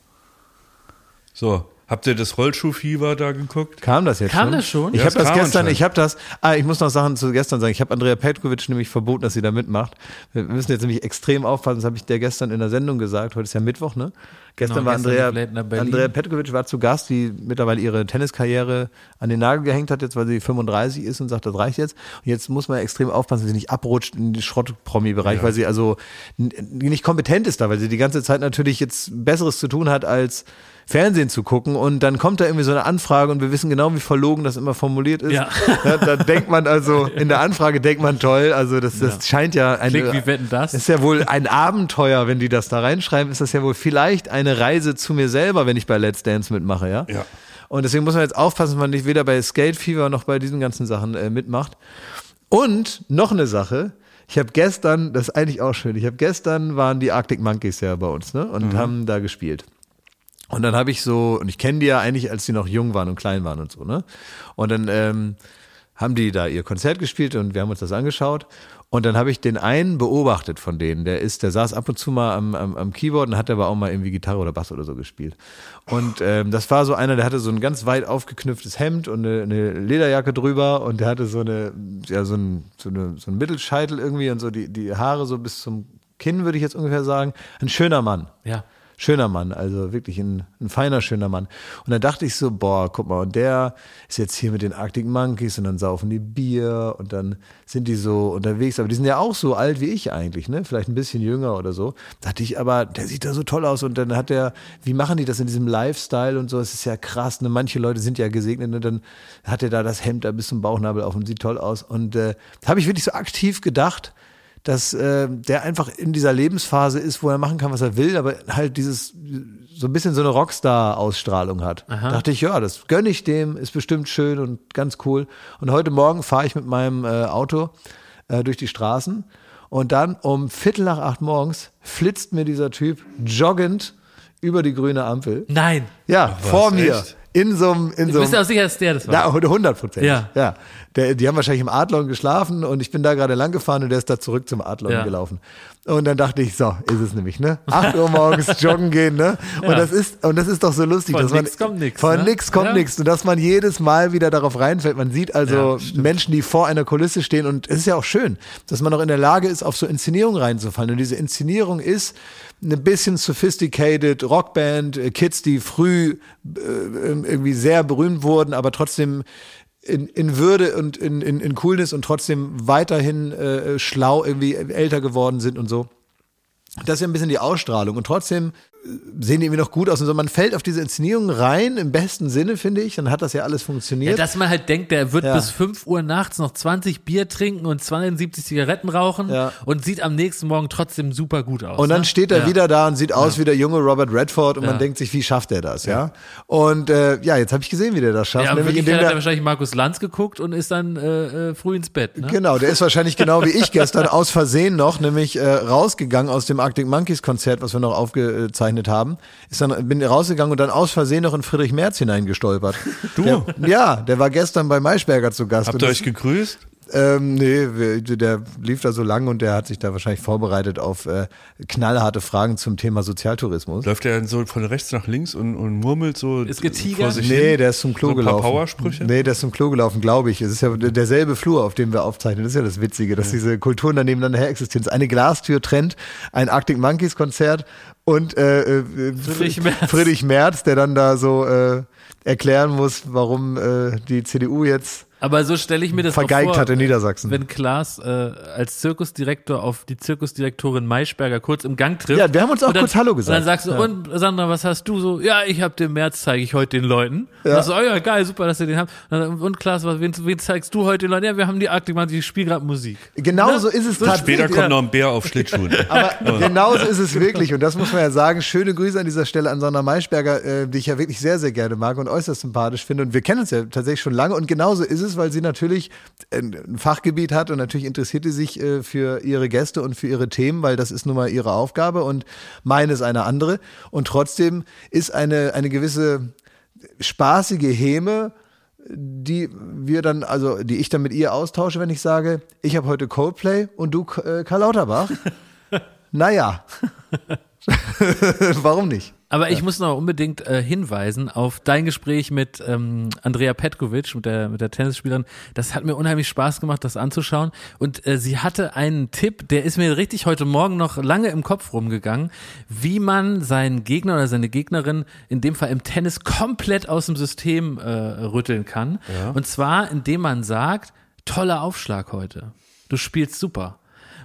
So, habt ihr das Rollschuhfieber da geguckt? Kam das jetzt Kam schon? das schon? Ich Ja, habe das das kam gestern, ich habe das, ah, ich muss noch Sachen zu gestern sagen. Ich habe Andrea Petkovic nämlich verboten, dass sie da mitmacht. Wir müssen jetzt nämlich extrem aufpassen, das habe ich der gestern in der Sendung gesagt. Heute ist ja Mittwoch, ne? Gestern Genau, war gestern Andrea. Andrea Petkovic war zu Gast, die mittlerweile ihre Tenniskarriere an den Nagel gehängt hat, jetzt weil sie 35 ist und sagt, das reicht jetzt. Und jetzt muss man ja extrem aufpassen, dass sie nicht abrutscht in den Schrott-Promi-Bereich, weil sie also nicht kompetent ist da, weil sie die ganze Zeit natürlich jetzt Besseres zu tun hat, als Fernsehen zu gucken und dann kommt da irgendwie so eine Anfrage und wir wissen genau, wie verlogen das immer formuliert ist. Ja. Ja, da denkt man also, in der Anfrage denkt man toll, also das, das scheint ja eine, Klingt wie Wetten, das. ist ja wohl ein Abenteuer, wenn die das da reinschreiben, ist das ja wohl vielleicht eine Reise zu mir selber, wenn ich bei Let's Dance mitmache, ja? Ja. Und deswegen muss man jetzt aufpassen, dass man nicht weder bei Skate Fever noch bei diesen ganzen Sachen äh, mitmacht. Und noch eine Sache, ich habe gestern, das ist eigentlich auch schön, ich habe gestern waren die Arctic Monkeys ja bei uns, ne? Und haben da gespielt. Und dann habe ich so, und ich kenne die ja eigentlich, als die noch jung waren und klein waren und so, ne? Und dann ähm, haben die da ihr Konzert gespielt und wir haben uns das angeschaut. Und dann habe ich den einen beobachtet von denen. Der ist, der saß ab und zu mal am, am, am Keyboard und hat aber auch mal irgendwie Gitarre oder Bass oder so gespielt. Und ähm, das war so einer, der hatte so ein ganz weit aufgeknüpftes Hemd und eine, eine Lederjacke drüber und der hatte so eine, ja, so ein, so eine, so ein Mittelscheitel irgendwie und so die, die Haare so bis zum Kinn, würde ich jetzt ungefähr sagen. Ein schöner Mann Ja. Schöner Mann, also wirklich ein, ein feiner, schöner Mann. Und dann dachte ich so, boah, guck mal, und der ist jetzt hier mit den Arctic Monkeys und dann saufen die Bier und dann sind die so unterwegs, aber die sind ja auch so alt wie ich eigentlich, ne? Vielleicht ein bisschen jünger oder so. Da dachte ich, aber der sieht da so toll aus und dann hat der, wie machen die das in diesem Lifestyle und so? Es ist ja krass, ne? Manche Leute sind ja gesegnet und dann hat er da das Hemd da bis zum Bauchnabel auf und sieht toll aus. Und äh, habe ich wirklich so aktiv gedacht, dass äh, der einfach in dieser Lebensphase ist, wo er machen kann, was er will, aber halt dieses so ein bisschen so eine Rockstar-Ausstrahlung hat. Dachte ich, ja, das gönne ich dem, ist bestimmt schön und ganz cool. Und heute Morgen fahre ich mit meinem äh, Auto äh, durch die Straßen und dann um Viertel nach acht morgens flitzt mir dieser Typ joggend über die grüne Ampel. Nein. Ja, vor mir. echt? In so einem, in Du so bist einem ja auch sicher, dass der das war. ja, 100 Prozent. Ja. ja. Der, die haben wahrscheinlich im Adlon geschlafen und ich bin da gerade lang gefahren und der ist da zurück zum Adlon Ja. gelaufen. Und dann dachte ich, so, ist es nämlich, ne? 8 Uhr morgens joggen gehen, ne? Und Ja. das ist, und das ist doch so lustig, Von dass man, nix kommt nix, Von ne? nix kommt Ja. nix. Und dass man jedes Mal wieder darauf reinfällt. Man sieht also. Menschen, die vor einer Kulisse stehen und es ist ja auch schön, dass man auch in der Lage ist, auf so Inszenierungen reinzufallen. Und diese Inszenierung ist eine bisschen sophisticated Rockband, äh, Kids, die früh äh, irgendwie sehr berühmt wurden, aber trotzdem in, in Würde und in, in, in Coolness und trotzdem weiterhin äh, schlau irgendwie älter geworden sind und so. Das ist ja ein bisschen die Ausstrahlung. Und trotzdem sehen irgendwie noch gut aus. Und so, man fällt auf diese Inszenierung rein, im besten Sinne, finde ich. Dann hat das ja alles Ja, funktioniert. dass man halt denkt, der wird Ja. bis 5 Uhr nachts noch 20 Bier trinken und 72 Zigaretten rauchen Ja. und sieht am nächsten Morgen trotzdem super gut aus. und dann ne? steht er ja. wieder da und sieht aus wie der junge Robert Redford und Ja. man denkt sich, wie schafft er das, ja? Und äh, ja, jetzt habe ich gesehen, wie der das schafft. Ja, nämlich indem hat er wahrscheinlich Markus Lanz geguckt und ist dann äh, äh, früh ins Bett. Ne? Genau, der ist wahrscheinlich genau wie ich gestern aus Versehen noch, nämlich äh, rausgegangen aus dem Arctic Monkeys Konzert, was wir noch aufgezeichnet haben. Ist dann bin rausgegangen und dann aus Versehen noch in Friedrich Merz hineingestolpert. Du? Der, ja, der war gestern bei Maischberger zu Gast. Habt Und ihr das- euch gegrüßt? Ähm, nee, der lief da so lang und der hat sich da wahrscheinlich vorbereitet auf äh, knallharte Fragen zum Thema Sozialtourismus. Läuft er dann so von rechts nach links und, und murmelt so Ist getigert? vor sich Nee, hin? der ist zum Klo so ein paar gelaufen. Powersprüche? Nee, der ist zum Klo gelaufen, glaube ich. Es ist ja derselbe Flur, auf dem wir aufzeichnen. Das ist ja das Witzige, dass diese Kulturen da nebeneinander her existieren. Eine Glastür trennt ein Arctic Monkeys Konzert und äh, äh, Friedrich Merz. Friedrich Merz, der dann da so äh, erklären muss, warum äh, die CDU jetzt Aber so stelle ich mir das vergeigt auch vor, hat in Niedersachsen. wenn Klaas äh, als Zirkusdirektor auf die Zirkusdirektorin Maischberger kurz im Gang trifft. Ja, wir haben uns auch dann, kurz Hallo gesagt. Und dann sagst du, Ja. und Sandra, was hast du so? Ja, ich habe den März, zeige ich heute den Leuten. Ja. Und, so, oh ja, geil, super, dass ihr den habt. Und, dann, und Klaas, was, wen, wen zeigst du heute den Leuten? Ja, wir haben die Arktik, ich spiele gerade Musik. Genau so ist es Später tatsächlich. kommt noch ein Bär auf Schlittschuhen. Aber genauso ist es wirklich. Und das muss man ja sagen. Schöne Grüße an dieser Stelle an Sandra Maischberger, äh, die ich ja wirklich sehr, sehr gerne mag und äußerst sympathisch finde. Und wir kennen uns ja tatsächlich schon lange. Und genauso ist es, weil sie natürlich ein ein Fachgebiet hat und natürlich interessiert sie sich äh, für ihre Gäste und für ihre Themen, weil das ist nun mal ihre Aufgabe und meine ist eine andere. Und trotzdem ist eine, eine gewisse spaßige Häme, die wir dann, also die ich dann mit ihr austausche, wenn ich sage, ich habe heute Coldplay und du äh, Karl Lauterbach. naja. Warum nicht? Aber ich muss noch unbedingt äh, hinweisen auf dein Gespräch mit ähm, Andrea Petkovic, mit der, mit der Tennisspielerin. Das hat mir unheimlich Spaß gemacht, das anzuschauen. Und äh, sie hatte einen Tipp, der ist mir richtig heute Morgen noch lange im Kopf rumgegangen, wie man seinen Gegner oder seine Gegnerin, in dem Fall im Tennis, komplett aus dem System äh, rütteln kann. Und zwar, indem man sagt, toller Aufschlag heute. Du spielst super.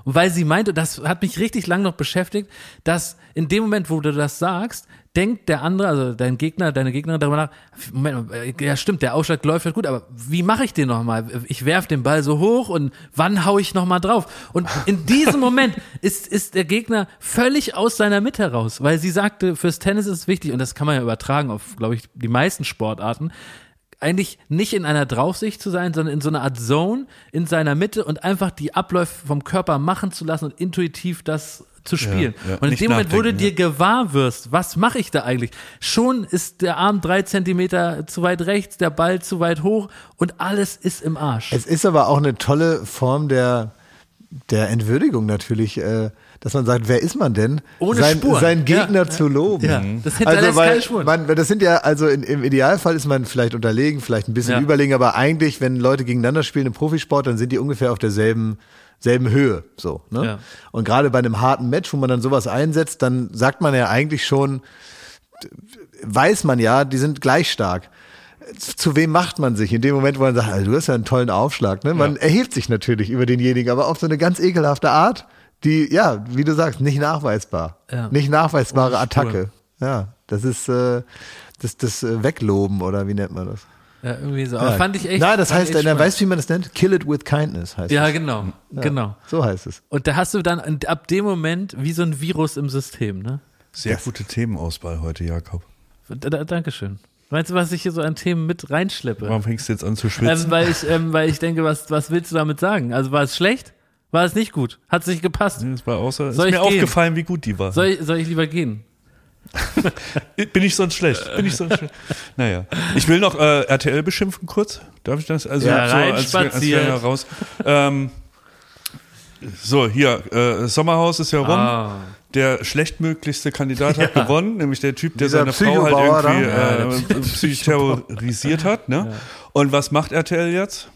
Und weil sie meinte, das hat mich richtig lang noch beschäftigt, dass in dem Moment, wo du das sagst, denkt der andere, also dein Gegner, deine Gegnerin darüber nach, Moment, äh, ja stimmt, der Aufschlag läuft halt gut, aber wie mache ich den nochmal? Ich werf den Ball so hoch und wann hau ich nochmal drauf? Und in diesem Moment ist, ist der Gegner völlig aus seiner Mitte heraus, weil sie sagte, fürs Tennis ist es wichtig, und das kann man ja übertragen auf, glaube ich, die meisten Sportarten, eigentlich nicht in einer Draufsicht zu sein, sondern in so einer Art Zone in seiner Mitte und einfach die Abläufe vom Körper machen zu lassen und intuitiv das zu spielen. ja. Und in Nicht dem Moment, wo du dir gewahr wirst, was mache ich da eigentlich? Schon ist der Arm drei Zentimeter zu weit rechts, der Ball zu weit hoch und alles ist im Arsch. Es ist aber auch eine tolle Form der, der Entwürdigung natürlich, äh, dass man sagt, wer ist man denn? Ohne sein, Spuren. Seinen Gegner Ja, zu loben. ja. Das hinterlässt also, weil keine Spuren. Man, das sind ja, also in, im Idealfall ist man vielleicht unterlegen, vielleicht ein bisschen Ja. überlegen, aber eigentlich, wenn Leute gegeneinander spielen im Profisport, dann sind die ungefähr auf derselben selben Höhe, so, ne? Ja. Und gerade bei einem harten Match, wo man dann sowas einsetzt, dann sagt man ja eigentlich schon, weiß man ja, die sind gleich stark. Zu wem macht man sich in dem Moment, wo man sagt, also, du hast ja einen tollen Aufschlag, ne? Man erhebt sich natürlich über denjenigen, aber auf so eine ganz ekelhafte Art, die, ja, wie du sagst, nicht nachweisbar. Ja. Nicht nachweisbare Spuren. Attacke. Ja, das ist äh, das, das äh, Wegloben oder wie nennt man das? ja, irgendwie so. Aber ja. fand ich echt. Nein, das heißt, er spannend. weißt, wie man das nennt? Kill it with kindness heißt Ja, es. genau, Ja, genau. So heißt es. Und da hast du dann ab dem Moment wie so ein Virus im System, ne? Sehr gute Themenauswahl heute, Jakob. Da, da, Dankeschön. Meinst du, was ich hier so an Themen mit reinschleppe? Warum fängst du jetzt an zu schwitzen? Ähm, weil, ich, ähm, weil ich denke, was, was willst du damit sagen? Also war es schlecht? War es nicht gut? Hat es nicht gepasst? das war außer, ist Soll mir ich gehen? aufgefallen, wie gut die war. Soll ich, soll ich lieber gehen? Bin ich sonst schlecht? Bin ich sonst schlecht? Naja. Ich will noch äh, RTL beschimpfen kurz. Darf ich das? Also Ja, so rein als, als spaziert. ja raus. Ähm, so, hier, äh, Sommerhaus ist ja rum. Ah. Der schlechtmöglichste Kandidat hat gewonnen, nämlich der Typ, der Dieser seine Frau halt irgendwie Ja, äh, psychisch terrorisiert hat. Ne? Und was macht RTL jetzt?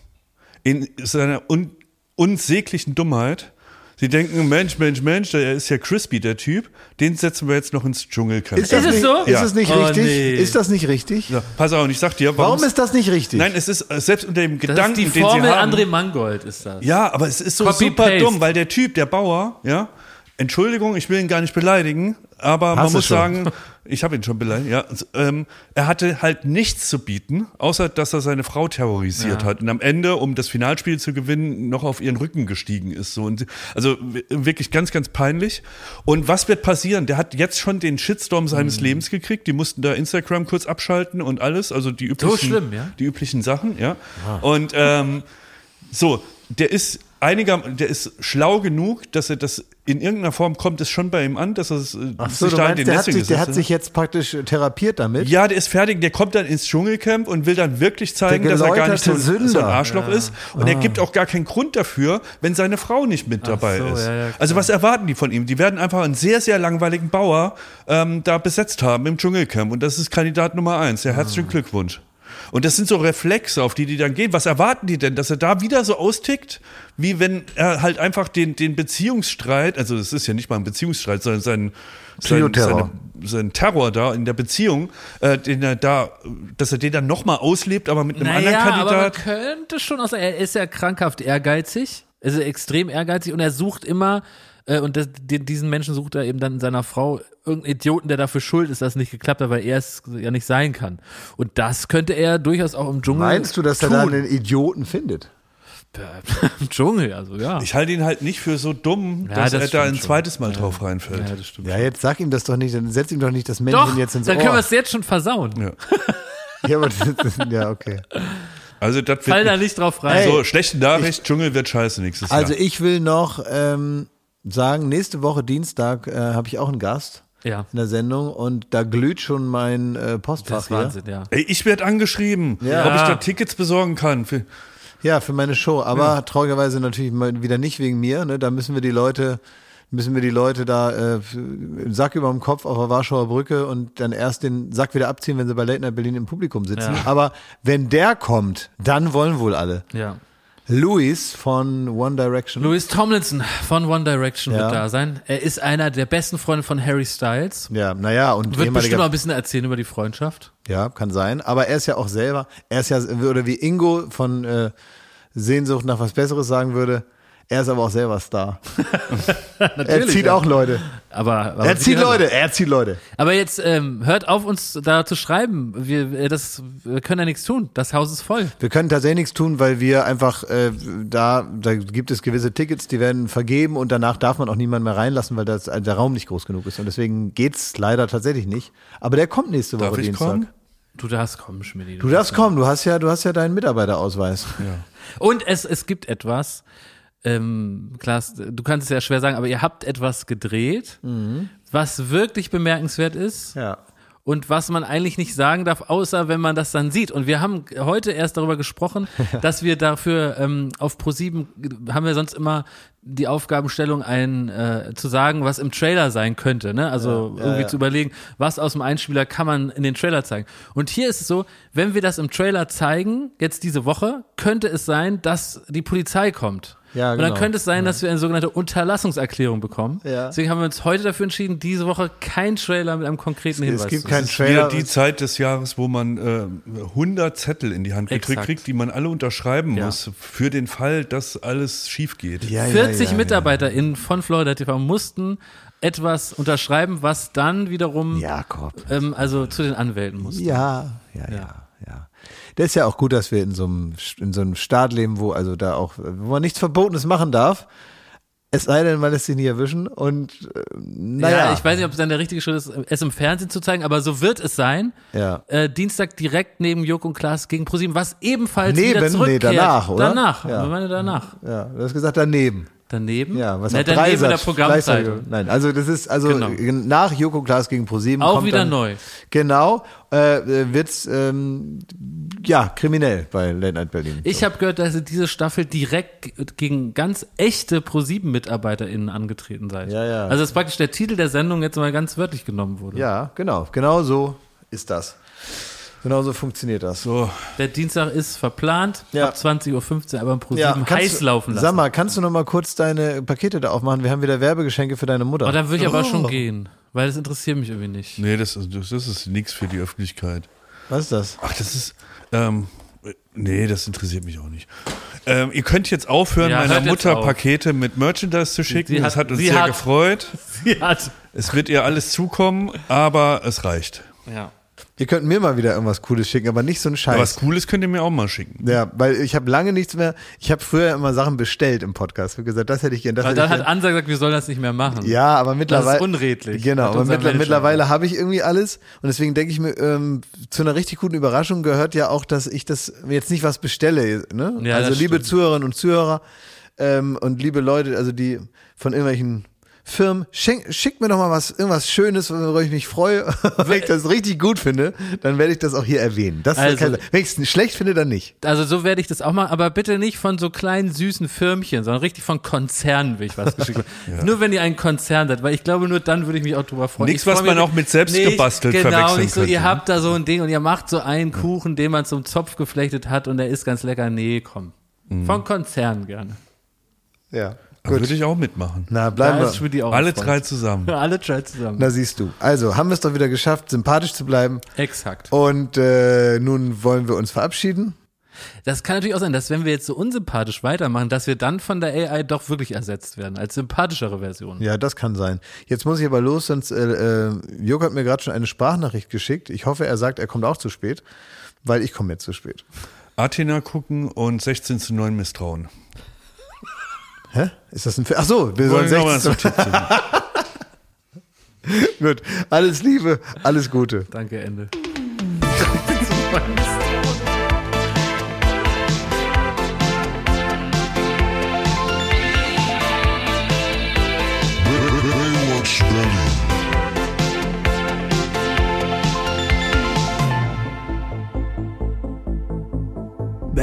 In seiner un unsäglichen Dummheit. Sie denken, Mensch, Mensch, Mensch, der ist ja crispy, der Typ. Den setzen wir jetzt noch ins Dschungelcamp. Ist, das es nicht, so? Ist Ja. es nicht Oh, richtig? nee. Ist das nicht richtig? Ja, pass auf, und ich sag dir, Warum ist das nicht richtig? Nein, es ist äh, selbst unter dem Das Gedanken, ist die den Formel sie haben. André Mangold, ist das. ja, aber es ist so Copy super paste. dumm, weil der Typ, der Bauer, ja, Entschuldigung, ich will ihn gar nicht beleidigen, aber man Hast du muss schon. sagen, ich habe ihn schon beleidigt, ja, ähm, er hatte halt nichts zu bieten, außer dass er seine Frau terrorisiert Ja. hat und am Ende, um das Finalspiel zu gewinnen, noch auf ihren Rücken gestiegen ist. So und also wirklich ganz, ganz peinlich. Und was wird passieren? Der hat jetzt schon den Shitstorm Mhm. seines Lebens gekriegt. Die mussten da Instagram kurz abschalten und alles, also die üblichen, schlimm, ja? die üblichen Sachen, ja. Und ähm, so, der ist einiger, der ist schlau genug, dass er das in irgendeiner Form kommt es schon bei ihm an, dass er es, äh, Ach so, du meinst, der, hat sich, der hat sich jetzt praktisch äh, therapiert damit? ja, der ist fertig, der kommt dann ins Dschungelcamp und will dann wirklich zeigen, dass er gar nicht so, so ein. Arschloch ist. Und er gibt auch gar keinen Grund dafür, wenn seine Frau nicht mit dabei so, ist. ja, ja, also was erwarten die von ihm? Die werden einfach einen sehr, sehr langweiligen Bauer ähm, da besetzt haben im Dschungelcamp. Und das ist Kandidat Nummer eins. Ja, herzlichen Glückwunsch. Und das sind so Reflexe, auf die die dann gehen. Was erwarten die denn, dass er da wieder so austickt, wie wenn er halt einfach den, den Beziehungsstreit, also es ist ja nicht mal ein Beziehungsstreit, sondern sein, sein, seine, sein Terror da in der Beziehung, äh, den er da, dass er den dann nochmal auslebt, aber mit einem anderen naja, aber man Kandidat. könnte schon sagen, er ist ja krankhaft ehrgeizig, er ist extrem ehrgeizig und er sucht immer, äh, und das, die, diesen Menschen sucht er eben dann in seiner Frau irgendeinen Idioten, der dafür schuld ist, dass es nicht geklappt hat, weil er es ja nicht sein kann. Und das könnte er durchaus auch im Dschungel Meinst du, dass er tun. da einen Idioten findet? Im Dschungel, also ja. Ich halte ihn halt nicht für so dumm, Ja, dass das er da ein schon. zweites Mal drauf reinfällt. ja, das stimmt. Ja, jetzt sag ihm das doch nicht, dann setz ihm doch nicht das Männchen Doch, jetzt ins dann Ohr. können wir es jetzt schon versauen. Ja. ja, aber das, das, ja, okay. Also das Fall da nicht drauf rein. so schlechte Nachricht, Dschungel wird scheiße nächstes Also Jahr. ich will noch ähm, sagen, nächste Woche Dienstag äh, habe ich auch einen Gast ja, in der Sendung und da glüht schon mein äh, Postfach das ist hier. Wahnsinn, ja. Ey, ich werde angeschrieben, Ja. ob ich da Tickets besorgen kann. Für, Ja, für meine Show, aber traurigerweise natürlich wieder nicht wegen mir. Ne? Da müssen wir die Leute, müssen wir die Leute da äh, Sack über dem Kopf auf der Warschauer Brücke und dann erst den Sack wieder abziehen, wenn sie bei Late Night Berlin im Publikum sitzen. Ja. Aber wenn der kommt, dann wollen wohl alle. ja. Louis von One Direction. Louis Tomlinson von One Direction Ja. wird da sein. Er ist einer der besten Freunde von Harry Styles. Ja, naja, und Wird bestimmt noch ehemaliger, ein bisschen erzählen über die Freundschaft. ja, kann sein. Aber er ist ja auch selber, er ist ja, oder wie Ingo von äh, Sehnsucht nach was Besseres sagen würde, er ist aber auch selber Star. er zieht ja. auch Leute. Aber, aber Er zieht Leute, er zieht Leute. Aber jetzt ähm, hört auf, uns da zu schreiben. Wir, äh, das, wir können ja nichts tun. Das Haus ist voll. Wir können tatsächlich nichts tun, weil wir einfach äh, da, da gibt es gewisse Tickets, die werden vergeben und danach darf man auch niemanden mehr reinlassen, weil das, der Raum nicht groß genug ist. Und deswegen geht's leider tatsächlich nicht. Aber der kommt nächste Woche darf ich Dienstag. kommen? Du darfst kommen, Schmidt. Du darfst kommen, du hast ja, du hast ja deinen Mitarbeiterausweis. Und es, es gibt etwas, ähm, Klaas, du kannst es ja schwer sagen, aber ihr habt etwas gedreht, was wirklich bemerkenswert ist. Ja. Und was man eigentlich nicht sagen darf, außer wenn man das dann sieht. Und wir haben heute erst darüber gesprochen, dass wir dafür ähm, auf ProSieben haben wir sonst immer die Aufgabenstellung, ein äh, zu sagen, was im Trailer sein könnte. Ne? Also Ja, irgendwie ja. zu überlegen, was aus dem Einspieler kann man in den Trailer zeigen. Und hier ist es so, wenn wir das im Trailer zeigen, jetzt diese Woche, könnte es sein, dass die Polizei kommt. Ja, Und dann genau. könnte es sein, dass wir eine sogenannte Unterlassungserklärung bekommen. Ja. Deswegen haben wir uns heute dafür entschieden, diese Woche kein Trailer mit einem konkreten Hinweis Es gibt zu keinen Trailer. wieder die Zeit des Jahres, wo man äh, 100 Zettel in die Hand gedrückt Exakt. kriegt, die man alle unterschreiben Ja. muss, für den Fall, dass alles schief geht. ja, ja, 40 ja, ja. MitarbeiterInnen von Florida TV mussten etwas unterschreiben, was dann wiederum Jakob. ähm, also zu den Anwälten musste. Ja, ja, ja, ja. Das ist ja auch gut, dass wir in so einem, in so einem Staat leben, wo also da auch, wo man nichts Verbotenes machen darf. Es sei denn, man lässt sich nicht erwischen und äh, naja. Ja, ich weiß nicht, ob es dann der richtige Schritt ist, es im Fernsehen zu zeigen, aber so wird es sein. Ja. Äh, Dienstag direkt neben Joko und Klaas gegen ProSieben, was ebenfalls Neben? wieder Nee, zurückkehrt. danach, oder? Danach, Ja. ich meine danach. Ja, du hast gesagt daneben. Daneben? Ja, was Na, daneben in der gleichzeitig. Nein, also das ist also Genau. nach Joko Klaas gegen ProSieben Auch wieder dann, neu. Genau, äh, wird's ähm, ja kriminell bei Late Night Berlin. Ich habe gehört, dass ihr diese Staffel direkt gegen ganz echte ProSieben-MitarbeiterInnen angetreten seid. Ja, ja. Also das ist praktisch der Titel der Sendung jetzt mal ganz wörtlich genommen wurde. ja, genau, genau so ist das. Genau so funktioniert das. So, Der Dienstag ist verplant, Ja. ab 20.15 Uhr, aber im ProSieben kannst heiß du- laufen lassen. Sag mal, kannst du noch mal kurz deine Pakete da aufmachen? Wir haben wieder Werbegeschenke für deine Mutter. Aber dann würde ich aber Oh. schon gehen, weil das interessiert mich irgendwie nicht. nee, das, ist- das ist nichts für die Öffentlichkeit. Was ist das? Ach, das ist, ähm, nee, das interessiert mich auch nicht. Ähm, ihr könnt jetzt aufhören, Ja, meiner Mutter auf. Pakete mit Merchandise zu schicken. Sie das hat- hat uns sie sehr hat- gefreut. Sie hat. Es wird ihr alles zukommen, aber es reicht. Ja. Ihr könnt mir mal wieder irgendwas Cooles schicken, aber nicht so ein Aber Scheiß. was Cooles könnt ihr mir auch mal schicken. Ja, weil ich habe lange nichts mehr. Ich habe früher immer Sachen bestellt im Podcast. Ich habe gesagt, das hätte ich gern, das Aber hätte dann ich hat gern. Ansa gesagt, wir sollen das nicht mehr machen. Ja, aber mittlerweile. ist unredlich, Genau, aber mittler, mittlerweile habe ich irgendwie alles. Und deswegen denke ich mir, ähm, zu einer richtig guten Überraschung gehört ja auch, dass ich das jetzt nicht was bestelle. Ne? Ja, also das liebe stimmt. Zuhörerinnen und Zuhörer ähm, und liebe Leute, also die von irgendwelchen Firmen, schenk, schickt mir doch mal was, irgendwas Schönes, worüber ich mich freue. Wenn ich das richtig gut finde, dann werde ich das auch hier erwähnen. Das Also- kann, wenn ich es schlecht finde, dann nicht. Also so werde ich das auch machen, aber bitte nicht von so kleinen süßen Firmchen, sondern richtig von Konzernen will ich was geschickt bekommen. Nur wenn ihr ein Konzern seid, weil ich glaube, nur dann würde ich mich auch drüber freuen. Nichts, was man auch mit selbst nicht- gebastelt Genau, verwechseln nicht so, könnte, ihr habt da so ein Ding und ihr macht so einen Kuchen, den man zum Zopf geflechtet hat und der ist ganz lecker. Nee, komm. Mhm. Von Konzern gerne. Ja. Da würde ich auch mitmachen. Na, bleiben Da wir. Alle Freund. drei zusammen. Alle drei zusammen. Da siehst du. Also, haben wir es doch wieder geschafft, sympathisch zu bleiben. Exakt. Und äh, nun wollen wir uns verabschieden. Das kann natürlich auch sein, dass wenn wir jetzt so unsympathisch weitermachen, dass wir dann von der AI doch wirklich ersetzt werden, als sympathischere Version. Ja, das kann sein. Jetzt muss ich aber los, sonst äh, äh, Jörg hat mir gerade schon eine Sprachnachricht geschickt. Ich hoffe, er sagt, er kommt auch zu spät, weil ich komme jetzt zu spät. Athena gucken und 16 zu 9 misstrauen. Hä? Ist das ein Film? Ach so, wir sollen Wollen wir noch mal 16. so Tipp zu- Gut. Alles Liebe, alles Gute. Danke, Ende.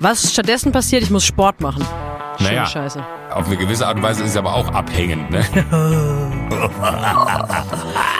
Was stattdessen passiert, ich muss Sport machen. Schöne Naja. Scheiße. Auf eine gewisse Art und Weise ist es aber auch abhängend. Ne?